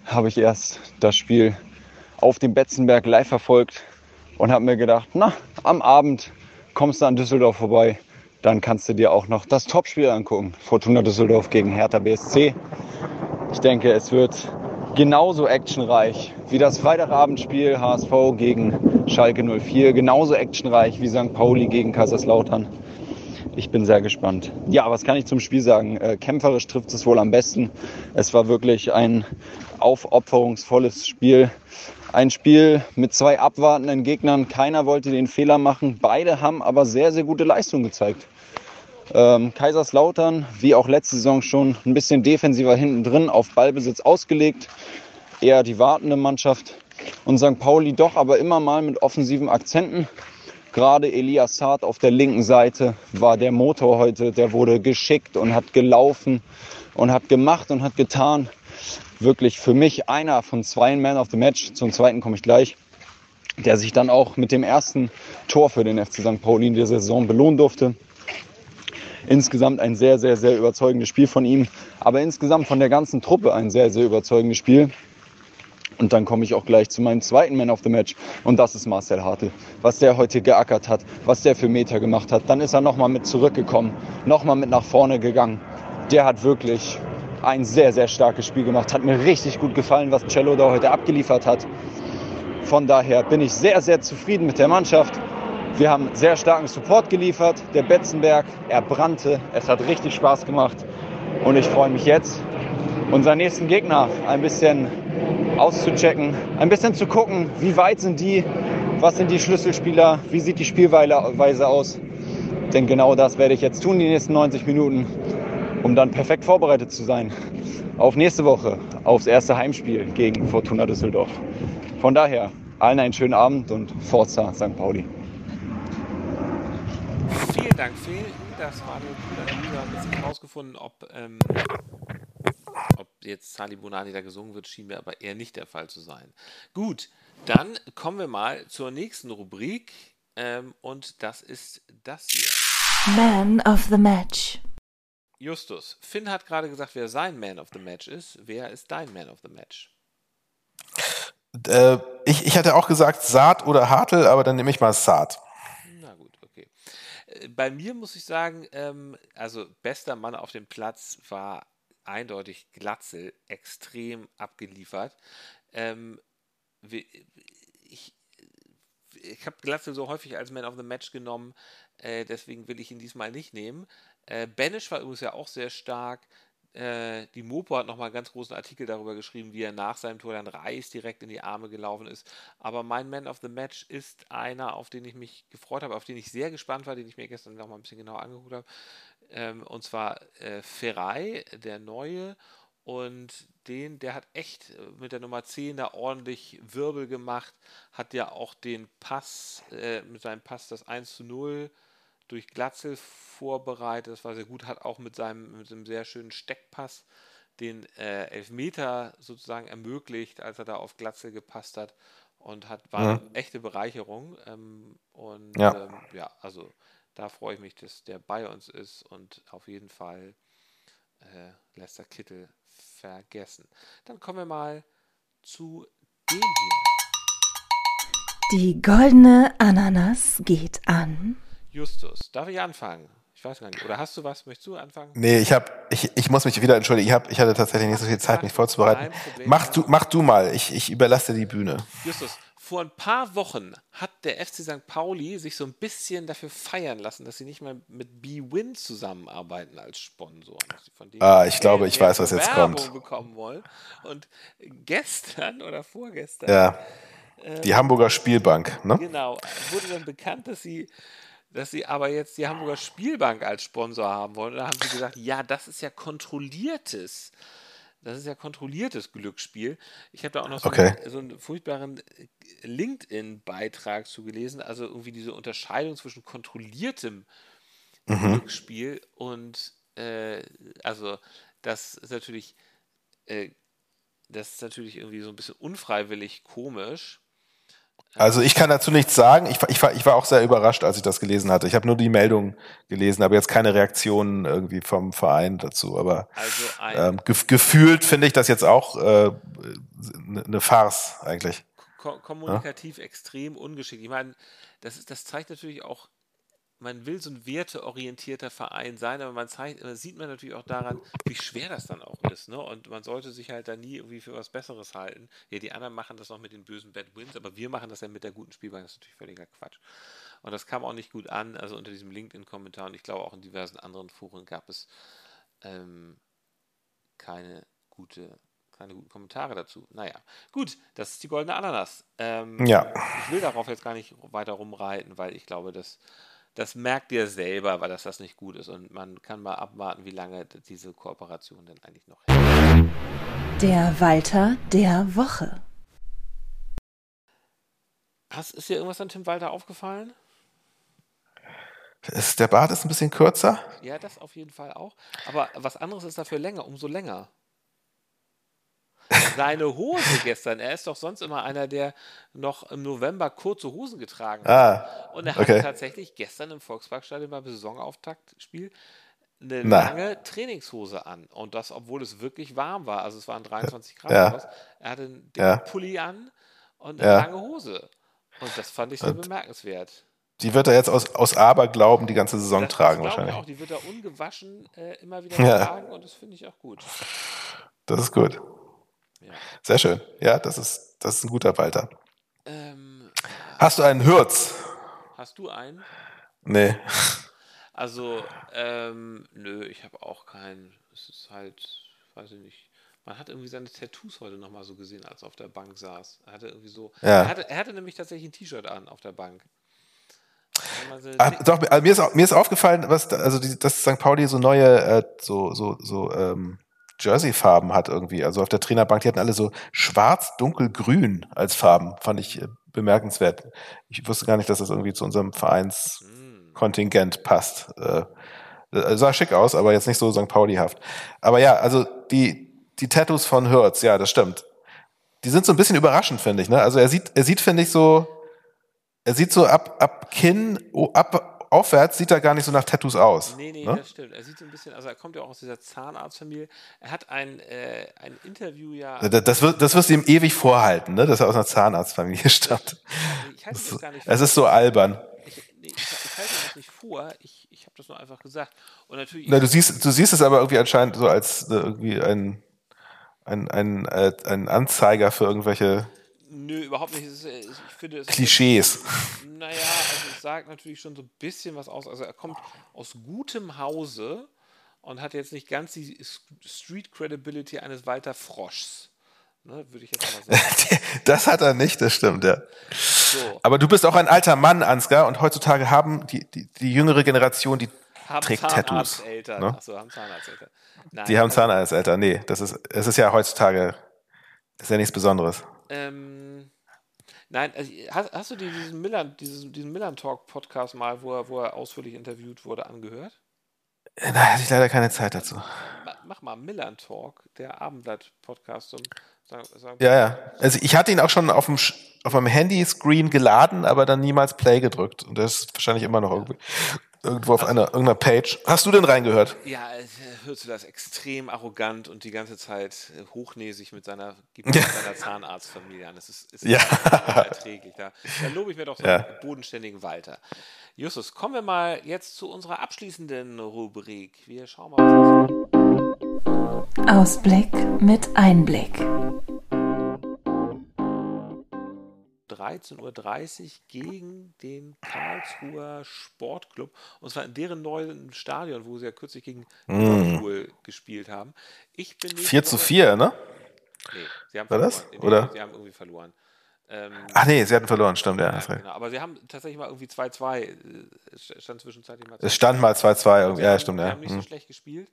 habe ich erst das Spiel auf dem Betzenberg live verfolgt und habe mir gedacht, na, am Abend kommst du an Düsseldorf vorbei, dann kannst du dir auch noch das Topspiel angucken. Fortuna Düsseldorf gegen Hertha BSC. Ich denke, es wird genauso actionreich wie das Freitagabendspiel HSV gegen Schalke 04, genauso actionreich wie St. Pauli gegen Kaiserslautern. Ich bin sehr gespannt. Ja, was kann ich zum Spiel sagen? Äh, kämpferisch trifft es wohl am besten. Es war wirklich ein aufopferungsvolles Spiel. Ein Spiel mit zwei abwartenden Gegnern. Keiner wollte den Fehler machen. Beide haben aber sehr, sehr gute Leistung gezeigt. Ähm, Kaiserslautern, wie auch letzte Saison schon, ein bisschen defensiver hinten drin, auf Ballbesitz ausgelegt. Eher die wartende Mannschaft. Und St. Pauli doch aber immer mal mit offensiven Akzenten. Gerade Elias Saad auf der linken Seite war der Motor heute. Der wurde geschickt und hat gelaufen und hat gemacht und hat getan. Wirklich für mich einer von zwei Man of the Match. Zum zweiten komme ich gleich. Der sich dann auch mit dem ersten Tor für den FC St. Pauli in der Saison belohnen durfte. Insgesamt ein sehr, sehr, sehr überzeugendes Spiel von ihm. Aber insgesamt von der ganzen Truppe ein sehr, sehr überzeugendes Spiel. Und dann komme ich auch gleich zu meinem zweiten Man of the Match. Und das ist Marcel Hartl. Was der heute geackert hat, was der für Meter gemacht hat. Dann ist er nochmal mit zurückgekommen, nochmal mit nach vorne gegangen. Der hat wirklich ein sehr, sehr starkes Spiel gemacht. Hat mir richtig gut gefallen, was Cello da heute abgeliefert hat. Von daher bin ich sehr, sehr zufrieden mit der Mannschaft. Wir haben sehr starken Support geliefert. Der Betzenberg, er brannte. Es hat richtig Spaß gemacht. Und ich freue mich jetzt, unseren nächsten Gegner ein bisschen auszuchecken, ein bisschen zu gucken, wie weit sind die, was sind die Schlüsselspieler, wie sieht die Spielweise aus. Denn genau das werde ich jetzt tun, die nächsten 90 Minuten, um dann perfekt vorbereitet zu sein auf nächste Woche, aufs erste Heimspiel gegen Fortuna Düsseldorf. Von daher, allen einen schönen Abend und Forza St. Pauli. Vielen Dank, Phil. Das war eine gute Analyse. Haben jetzt herausgefunden, ob ähm, ob jetzt Sali Bonani da gesungen wird, schien mir aber eher nicht der Fall zu sein. Gut, dann kommen wir mal zur nächsten Rubrik ähm, und das ist das hier. Man of the Match. Justus, Finn hat gerade gesagt, wer sein Man of the Match ist. Wer ist dein Man of the Match? Äh, ich, ich hatte auch gesagt Saat oder Hartl, aber dann nehme ich mal Saat. Na gut, okay. Äh, bei mir muss ich sagen, ähm, also bester Mann auf dem Platz war eindeutig Glatzel extrem abgeliefert. Ähm, ich ich habe Glatzel so häufig als Man of the Match genommen, äh, deswegen will ich ihn diesmal nicht nehmen. Äh, Banish war übrigens ja auch sehr stark. Äh, die Mopo hat nochmal einen ganz großen Artikel darüber geschrieben, wie er nach seinem Tor dann Reis direkt in die Arme gelaufen ist. Aber mein Man of the Match ist einer, auf den ich mich gefreut habe, auf den ich sehr gespannt war, den ich mir gestern nochmal ein bisschen genauer angeguckt habe. Ähm, und zwar äh, Ferrei, der neue. Und den, der hat echt äh, mit der Nummer 10 da ordentlich Wirbel gemacht, hat ja auch den Pass, äh, mit seinem Pass das 1 zu 0 durch Glatzel vorbereitet. Das war sehr gut, hat auch mit seinem, mit einem sehr schönen Steckpass den äh, Elfmeter sozusagen ermöglicht, als er da auf Glatzel gepasst hat. Und hat, war ja. eine echte Bereicherung. Ähm, und ja. Ähm, ja, also da freue ich mich, dass der bei uns ist und auf jeden Fall äh, lässt der Kittel vergessen. Dann kommen wir mal zu dem hier. Die goldene Ananas geht an. Justus, darf ich anfangen? Ich weiß gar nicht. Oder hast du was? Möchtest du anfangen? Nee, ich, hab, ich, ich muss mich wieder entschuldigen. Ich, hab, ich hatte tatsächlich nicht so viel Zeit, mich vorzubereiten. Mach du, mach du mal. Ich, ich überlasse dir die Bühne. Justus, vor ein paar Wochen hat der FC St. Pauli sich so ein bisschen dafür feiern lassen, dass sie nicht mehr mit B-Win zusammenarbeiten als Sponsor. ah, ich glaube, ich weiß, was jetzt Werbung kommt. bekommen wollen. Und gestern oder vorgestern. Ja. Ähm, die Hamburger Spielbank, ne? Genau. Wurde dann bekannt, dass sie dass sie aber jetzt die Hamburger Spielbank als Sponsor haben wollen. Und da haben sie gesagt, ja, das ist ja kontrolliertes das ist ja kontrolliertes Glücksspiel. Ich habe da auch noch so, okay. einen, so einen furchtbaren LinkedIn-Beitrag zu gelesen, also irgendwie diese Unterscheidung zwischen kontrolliertem mhm. Glücksspiel und äh, also das ist natürlich äh, das ist natürlich irgendwie so ein bisschen unfreiwillig komisch. Also ich kann dazu nichts sagen. Ich, ich, war, ich war auch sehr überrascht, als ich das gelesen hatte. Ich habe nur die Meldung gelesen, aber jetzt keine Reaktionen irgendwie vom Verein dazu. Aber Also ähm, gef gefühlt finde ich das jetzt auch äh, eine Farce eigentlich. ko kommunikativ extrem ungeschickt. Ich meine, das, ist, das zeigt natürlich auch, man will so ein werteorientierter Verein sein, aber man zeigt, das sieht man natürlich auch daran, wie schwer das dann auch ist. Ne? Und man sollte sich halt da nie irgendwie für was Besseres halten. Ja, die anderen machen das noch mit den bösen Bad Wins, aber wir machen das ja mit der guten Spielbank. Das ist natürlich völliger Quatsch. Und das kam auch nicht gut an, also unter diesem LinkedIn-Kommentar und ich glaube auch in diversen anderen Foren gab es ähm, keine gute keine guten Kommentare dazu. Naja, gut, das ist die goldene Ananas. Ähm, Ja. Ich will darauf jetzt gar nicht weiter rumreiten, weil ich glaube, das, das merkt ihr selber, weil das das nicht gut ist. Und man kann mal abwarten, wie lange diese Kooperation denn eigentlich noch hält. Der Walter der Woche. Hast, ist dir irgendwas an Tim Walter aufgefallen? Ist, der Bart ist ein bisschen kürzer. Ja, das auf jeden Fall auch. Aber was anderes ist dafür länger, umso länger. Seine Hose gestern, er ist doch sonst immer einer, der noch im November kurze Hosen getragen hat. Ah, Und er hatte okay. tatsächlich gestern im Volksparkstadion beim Saisonauftaktspiel eine Na. lange Trainingshose an. Und das, obwohl es wirklich warm war. Also es waren 23 Grad Ja. Er hatte einen dicken Ja. Pulli an und eine Ja. lange Hose. Und das fand ich sehr Und- bemerkenswert. Die wird er jetzt aus, aus Aberglauben die ganze Saison Das- tragen wahrscheinlich. auch. Die wird er ungewaschen äh, immer wieder Ja. tragen und das finde ich auch gut. Das ist gut. Ja. Sehr schön. Ja, das ist, das ist ein guter Walter. Ähm, Hast du einen Hürz? hast du einen? Nee. Also, ähm, nö, ich habe auch keinen. Es ist halt, weiß ich nicht. Man hat irgendwie seine Tattoos heute nochmal so gesehen, als er auf der Bank saß. Er hatte irgendwie so. Ja. Er, hatte, er hatte nämlich tatsächlich ein T-Shirt an auf der Bank. So- Ah, doch, also mir, ist, au- mir ist aufgefallen, was, also die, dass St. Pauli so neue, äh, so, so, so ähm, Jersey-Farben hat irgendwie. Also auf der Trainerbank, die hatten alle so schwarz, dunkel, grün als Farben. Fand ich äh, bemerkenswert. Ich wusste gar nicht, dass das irgendwie zu unserem Vereinskontingent passt. Äh, äh, sah schick aus, aber jetzt nicht so St. Pauli-haft. Aber ja, also die, die Tattoos von Hurts, ja, das stimmt. Die sind so ein bisschen überraschend, finde ich. Ne? Also er sieht, er sieht, finde ich, so, er sieht so ab, ab Kinn, ab, aufwärts sieht er gar nicht so nach Tattoos aus. Nee, nee, ne? das stimmt. Er sieht so ein bisschen, also er kommt ja auch aus dieser Zahnarztfamilie. Er hat ein, äh, ein Interview ja. Das, das, wird, das wirst du ihm ewig vorhalten, ne? dass er aus einer Zahnarztfamilie stammt. ich halte Das, gar nicht es ist so albern. Ich, nee, ich, ich halte das nicht vor. Ich, ich habe das nur einfach gesagt. Und natürlich. Na, du, siehst, du siehst es aber irgendwie anscheinend so als äh, irgendwie ein, ein, ein, äh, ein Anzeiger für irgendwelche Nö, überhaupt nicht. Ist, äh, ich finde, es ist- Klischees. Naja, also es sagt natürlich schon so ein bisschen was aus. Also er kommt aus gutem Hause und hat jetzt nicht ganz die Street Credibility eines Walter Froschs. Ne, würde ich jetzt mal sagen. *laughs* Das hat er nicht, das stimmt, ja. So, Aber du bist auch ein alter Mann, Ansgar, und heutzutage haben die, die, die jüngere Generation, die haben trägt Tattoos. Zahnarzteltern. Ne? Achso, haben Zahnarzteltern. Nein, Die haben Zahnarzteltern. Nee, das ist, es ist ja heutzutage, ist ja nichts Besonderes. Ähm, nein, also, hast, hast du dir diesen Millan, diesen, diesen Millan Talk Podcast mal, wo er, wo er ausführlich interviewt wurde, angehört? Äh, Da hatte ich leider keine Zeit dazu. Ma- Mach mal Millan Talk, der Abendblatt-Podcast Ja, ja. Also ich hatte ihn auch schon auf dem, auf dem Handyscreen geladen, aber dann niemals Play gedrückt. Und das ist wahrscheinlich immer noch irgendwie, irgendwo auf einer, irgendeiner Page. Hast du denn reingehört? Ja, hörst du das extrem arrogant und die ganze Zeit äh, hochnäsig mit seiner, *laughs* mit seiner Zahnarztfamilie an. Das ist, ist Ja. unerträglich. Da, da lobe ich mir doch so Ja. einen bodenständigen Walter. Justus, kommen wir mal jetzt zu unserer abschließenden Rubrik. Wir schauen mal, was Ausblick mit Einblick. 13.30 Uhr gegen den Karlsruher Sportclub. Und zwar in deren neuen Stadion, wo sie ja kürzlich gegen Liverpool gespielt haben. Ich bin nächste 4 zu Woche- 4, ne? Nee, sie haben War das? verloren. Nee, Oder? Sie haben irgendwie verloren. Ähm, Ach nee, sie hatten verloren, stimmt, ja. ja, genau. Aber sie haben tatsächlich mal irgendwie 2-2. äh, Es stand zwischenzeitlich mal Es stand mal 2-2 irgendwie. Sie Ja, stimmt, sie ja. haben nicht so Hm. schlecht gespielt.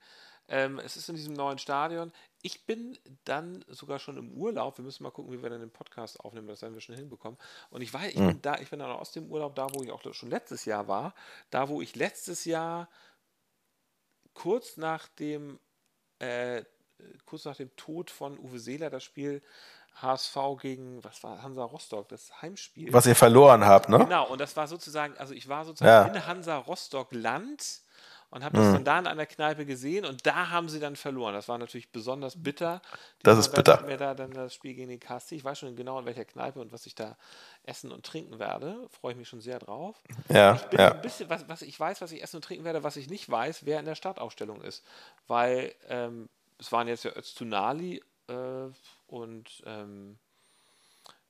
Ähm, es ist in diesem neuen Stadion. Ich bin dann sogar schon im Urlaub. Wir müssen mal gucken, wie wir dann den Podcast aufnehmen. Das werden wir schon hinbekommen. Und ich weiß, ich Hm. bin da, ich bin dann aus dem Urlaub da, wo ich auch schon letztes Jahr war. Da, wo ich letztes Jahr kurz nach dem äh, kurz nach dem Tod von Uwe Seeler das Spiel HSV gegen, was war Hansa Rostock, das Heimspiel. Was ihr verloren habt, ne? Genau, und das war sozusagen, also ich war sozusagen Ja. in Hansa Rostock Land und habe das dann da in einer Kneipe gesehen und da haben sie dann verloren. Das war natürlich besonders bitter. Das Diesmal ist bitter. Ich mir da dann das Spiel gegen den KSC. Ich weiß schon genau in welcher Kneipe und was ich da essen und trinken werde. Freue ich mich schon sehr drauf. Ja, Ich bin ja. ein bisschen, was, was ich weiß, was ich essen und trinken werde, was ich nicht weiß, wer in der Startaufstellung ist. Weil ähm, es waren jetzt ja Öztunali äh, und ähm,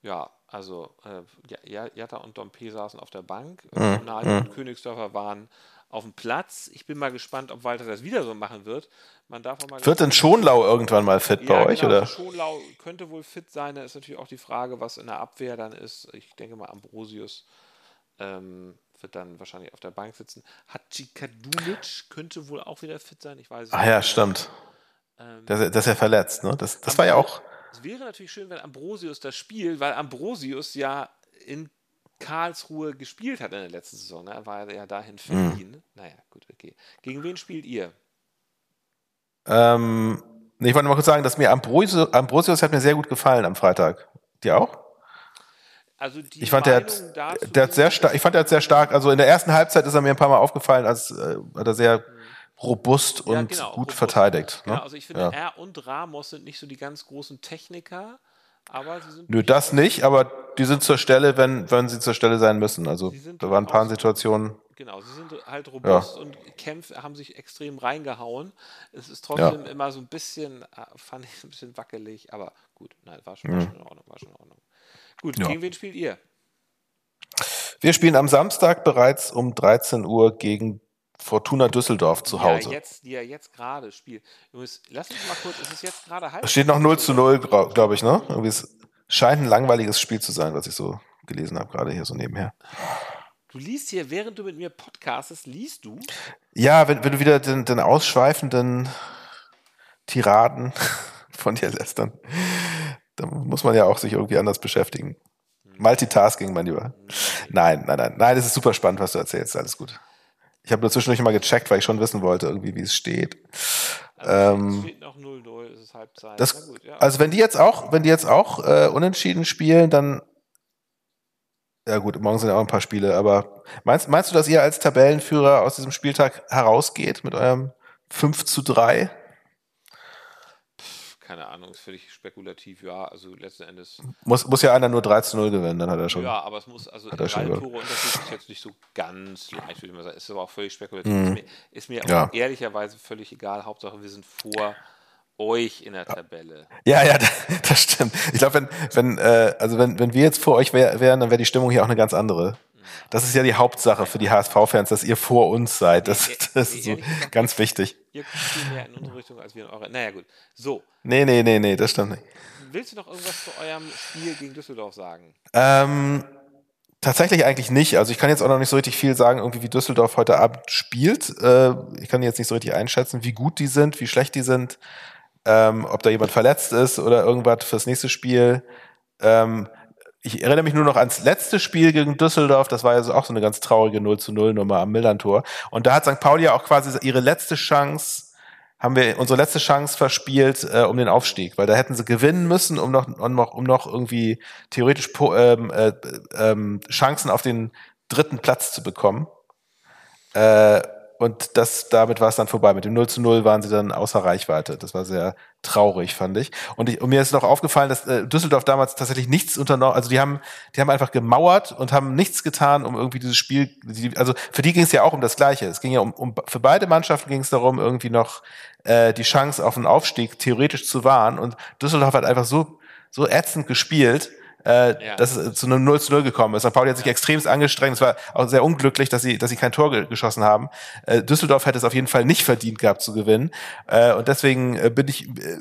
ja, also äh, Ja- Jatta und Dompe saßen auf der Bank. Mhm, Öztunali und Königsdörfer waren auf dem Platz. Ich bin mal gespannt, ob Walter das wieder so machen wird. Man darf auch mal Wird denn Schonlau irgendwann mal fit bei ja, euch? genau, Oder? also Schonlau könnte wohl fit sein. Da ist natürlich auch die Frage, was in der Abwehr dann ist. Ich denke mal, Ambrosius ähm, wird dann wahrscheinlich auf der Bank sitzen. Hadzikadulic könnte wohl auch wieder fit sein. Ich weiß es Ah nicht ja, genau. stimmt. Ähm, Das, das ist ja verletzt, ne? Das, das war ja auch. es wäre natürlich schön, wenn Ambrosius das spielt, weil Ambrosius ja in Karlsruhe gespielt hat in der letzten Saison. Ne? Er war ja dahin verliehen. Naja, gut, okay. Gegen wen spielt ihr? Ähm, ich wollte mal kurz sagen, dass mir Ambrosius, Ambrosius hat mir sehr gut gefallen am Freitag. Dir auch? Also die Ich fand, der hat, der hat sehr stark, ich fand, der hat sehr stark, also in der ersten Halbzeit ist er mir ein paar Mal aufgefallen, als äh, hat er sehr robust Ja, und genau, gut robust. verteidigt. Genau, Ne? also ich finde, Ja. er und Ramos sind nicht so die ganz großen Techniker, aber sie sind. Nö, das nicht, aber die sind zur Stelle, wenn, wenn sie zur Stelle sein müssen. Also da waren ein paar Situationen. Genau, sie sind halt robust und kämpfen, haben sich extrem reingehauen. Es ist trotzdem immer so ein bisschen, äh, fand ich ein bisschen wackelig, aber gut, nein, war schon, war schon in Ordnung, war schon in Ordnung. Gut, Mhm. Ja. gegen wen spielt ihr? Wir spielen am Samstag bereits um 13 Uhr gegen Fortuna Düsseldorf zu Hause. Ja, jetzt, die ja jetzt gerade spielt. Lass uns mal kurz, ist es jetzt gerade halb? Es steht noch 0 zu 0, glaube ich, ne? Irgendwie es scheint ein langweiliges Spiel zu sein, was ich so gelesen habe, gerade hier so nebenher. Du liest hier, während du mit mir podcastest, liest du? Ja, wenn, wenn du wieder den, den ausschweifenden Tiraden *laughs* von dir lässt, dann, dann muss man ja auch sich irgendwie anders beschäftigen. Multitasking, mein Lieber. Nein, nein, nein. Nein, es ist super spannend, was du erzählst. Alles gut. Ich habe nur zwischendurch mal gecheckt, weil ich schon wissen wollte, irgendwie, wie es steht. Also Ähm, es noch 0-0, es ist Halbzeit. Das, gut, ja. also wenn die jetzt auch, wenn die jetzt auch äh, unentschieden spielen, dann ja gut, morgen sind ja auch ein paar Spiele, aber meinst, meinst du, dass ihr als Tabellenführer aus diesem Spieltag herausgeht mit eurem 5 zu 3? Keine Ahnung, ist völlig spekulativ, ja. Also letzten Endes. Muss, muss ja einer nur 3 zu 0 gewinnen, dann hat er schon. Ja, aber es muss, also drei. Tore Unterschied ist jetzt nicht so ganz leicht, würde ich mal sagen. Ist aber auch völlig spekulativ. Ist mir, ist mir Mhm. Ja. auch ehrlicherweise völlig egal. Hauptsache, wir sind vor euch in der Tabelle. Ja, ja, *laughs* das stimmt. Ich glaube, wenn, wenn, äh, also wenn, wenn wir jetzt vor euch wär, wären, dann wäre die Stimmung hier auch eine ganz andere. Das ist ja die Hauptsache für die HSV-Fans, dass ihr vor uns seid. Das, *laughs* das ist so ganz wichtig. Ihr guckt viel mehr in unsere Richtung als wir in eure. Naja, gut. So, Nee, nee, nee, nee, das stimmt nicht. willst du noch irgendwas zu eurem Spiel gegen Düsseldorf sagen? Ähm, tatsächlich eigentlich nicht. Also ich kann jetzt auch noch nicht so richtig viel sagen, irgendwie wie Düsseldorf heute Abend spielt. Äh, ich kann jetzt nicht so richtig einschätzen, wie gut die sind, wie schlecht die sind, ähm, ob da jemand verletzt ist oder irgendwas fürs nächste Spiel. Ähm, ich erinnere mich nur noch ans letzte Spiel gegen Düsseldorf. Das war ja so auch so eine ganz traurige 0 zu 0 Nummer am Millantor. Und da hat St. Pauli ja auch quasi ihre letzte Chance haben wir unsere letzte Chance verspielt äh, um den Aufstieg, weil da hätten sie gewinnen müssen, um noch, um noch, um noch irgendwie theoretisch ähm, äh, ähm, Chancen auf den dritten Platz zu bekommen. Äh, und das, damit war es dann vorbei. Mit dem 0 zu 0 waren sie dann außer Reichweite. Das war sehr traurig, fand ich. Und, ich, und mir ist noch aufgefallen, dass äh, Düsseldorf damals tatsächlich nichts unternommen, also die haben, die haben einfach gemauert und haben nichts getan, um irgendwie dieses Spiel, die, also für die ging es ja auch um das Gleiche. Es ging ja um, um für beide Mannschaften ging es darum, irgendwie noch äh, die Chance auf einen Aufstieg theoretisch zu wahren. Und Düsseldorf hat einfach so, so ätzend gespielt, äh, Ja. dass es zu einem 0 zu 0 gekommen ist. St. Pauli hat sich extremst angestrengt. Es war auch sehr unglücklich, dass sie, dass sie kein Tor ge geschossen haben. Äh, Düsseldorf hätte es auf jeden Fall nicht verdient gehabt zu gewinnen. Äh, und deswegen äh, bin ich, äh,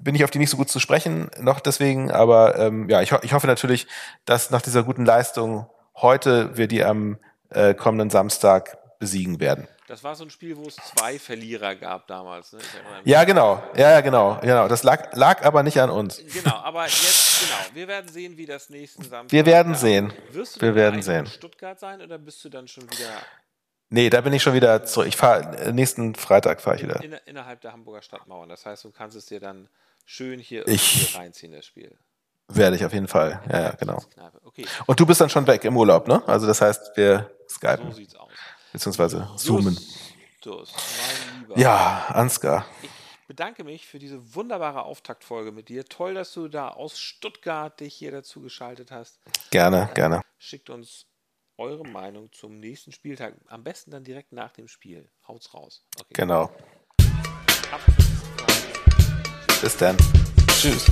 bin ich auf die nicht so gut zu sprechen, noch deswegen. Aber ähm, ja, ich, ho ich hoffe natürlich, dass nach dieser guten Leistung heute wir die am äh, kommenden Samstag besiegen werden. Das war so ein Spiel, wo es zwei Verlierer gab damals. Ne? Ja, genau. Ja, ja, genau. genau. Das lag, lag aber nicht an uns. Genau, aber jetzt, genau. Wir werden sehen, wie das nächsten Samstag. Wir werden da- sehen. Wirst du Wir dann werden sehen. in Stuttgart sein oder bist du dann schon wieder Nee, da bin ich schon wieder zurück. Ich fahre nächsten Freitag fahre ich wieder. in, innerhalb der Hamburger Stadtmauern? Das heißt, du kannst es dir dann schön hier Ich- reinziehen, das Spiel. Werde ich auf jeden Fall. Ja, ja, genau. Okay, Und du bist dann schon weg im Urlaub, ne? Also das heißt, wir so skypen, sieht's aus. beziehungsweise zoomen. Justus. Ja, Ansgar. Ich bedanke mich für diese wunderbare Auftaktfolge mit dir. Toll, dass du da aus Stuttgart dich hier dazu geschaltet hast. Gerne, gerne. Schickt uns eure Meinung zum nächsten Spieltag. Am besten dann direkt nach dem Spiel. Haut's raus. Okay. Genau. Bis dann. Tschüss.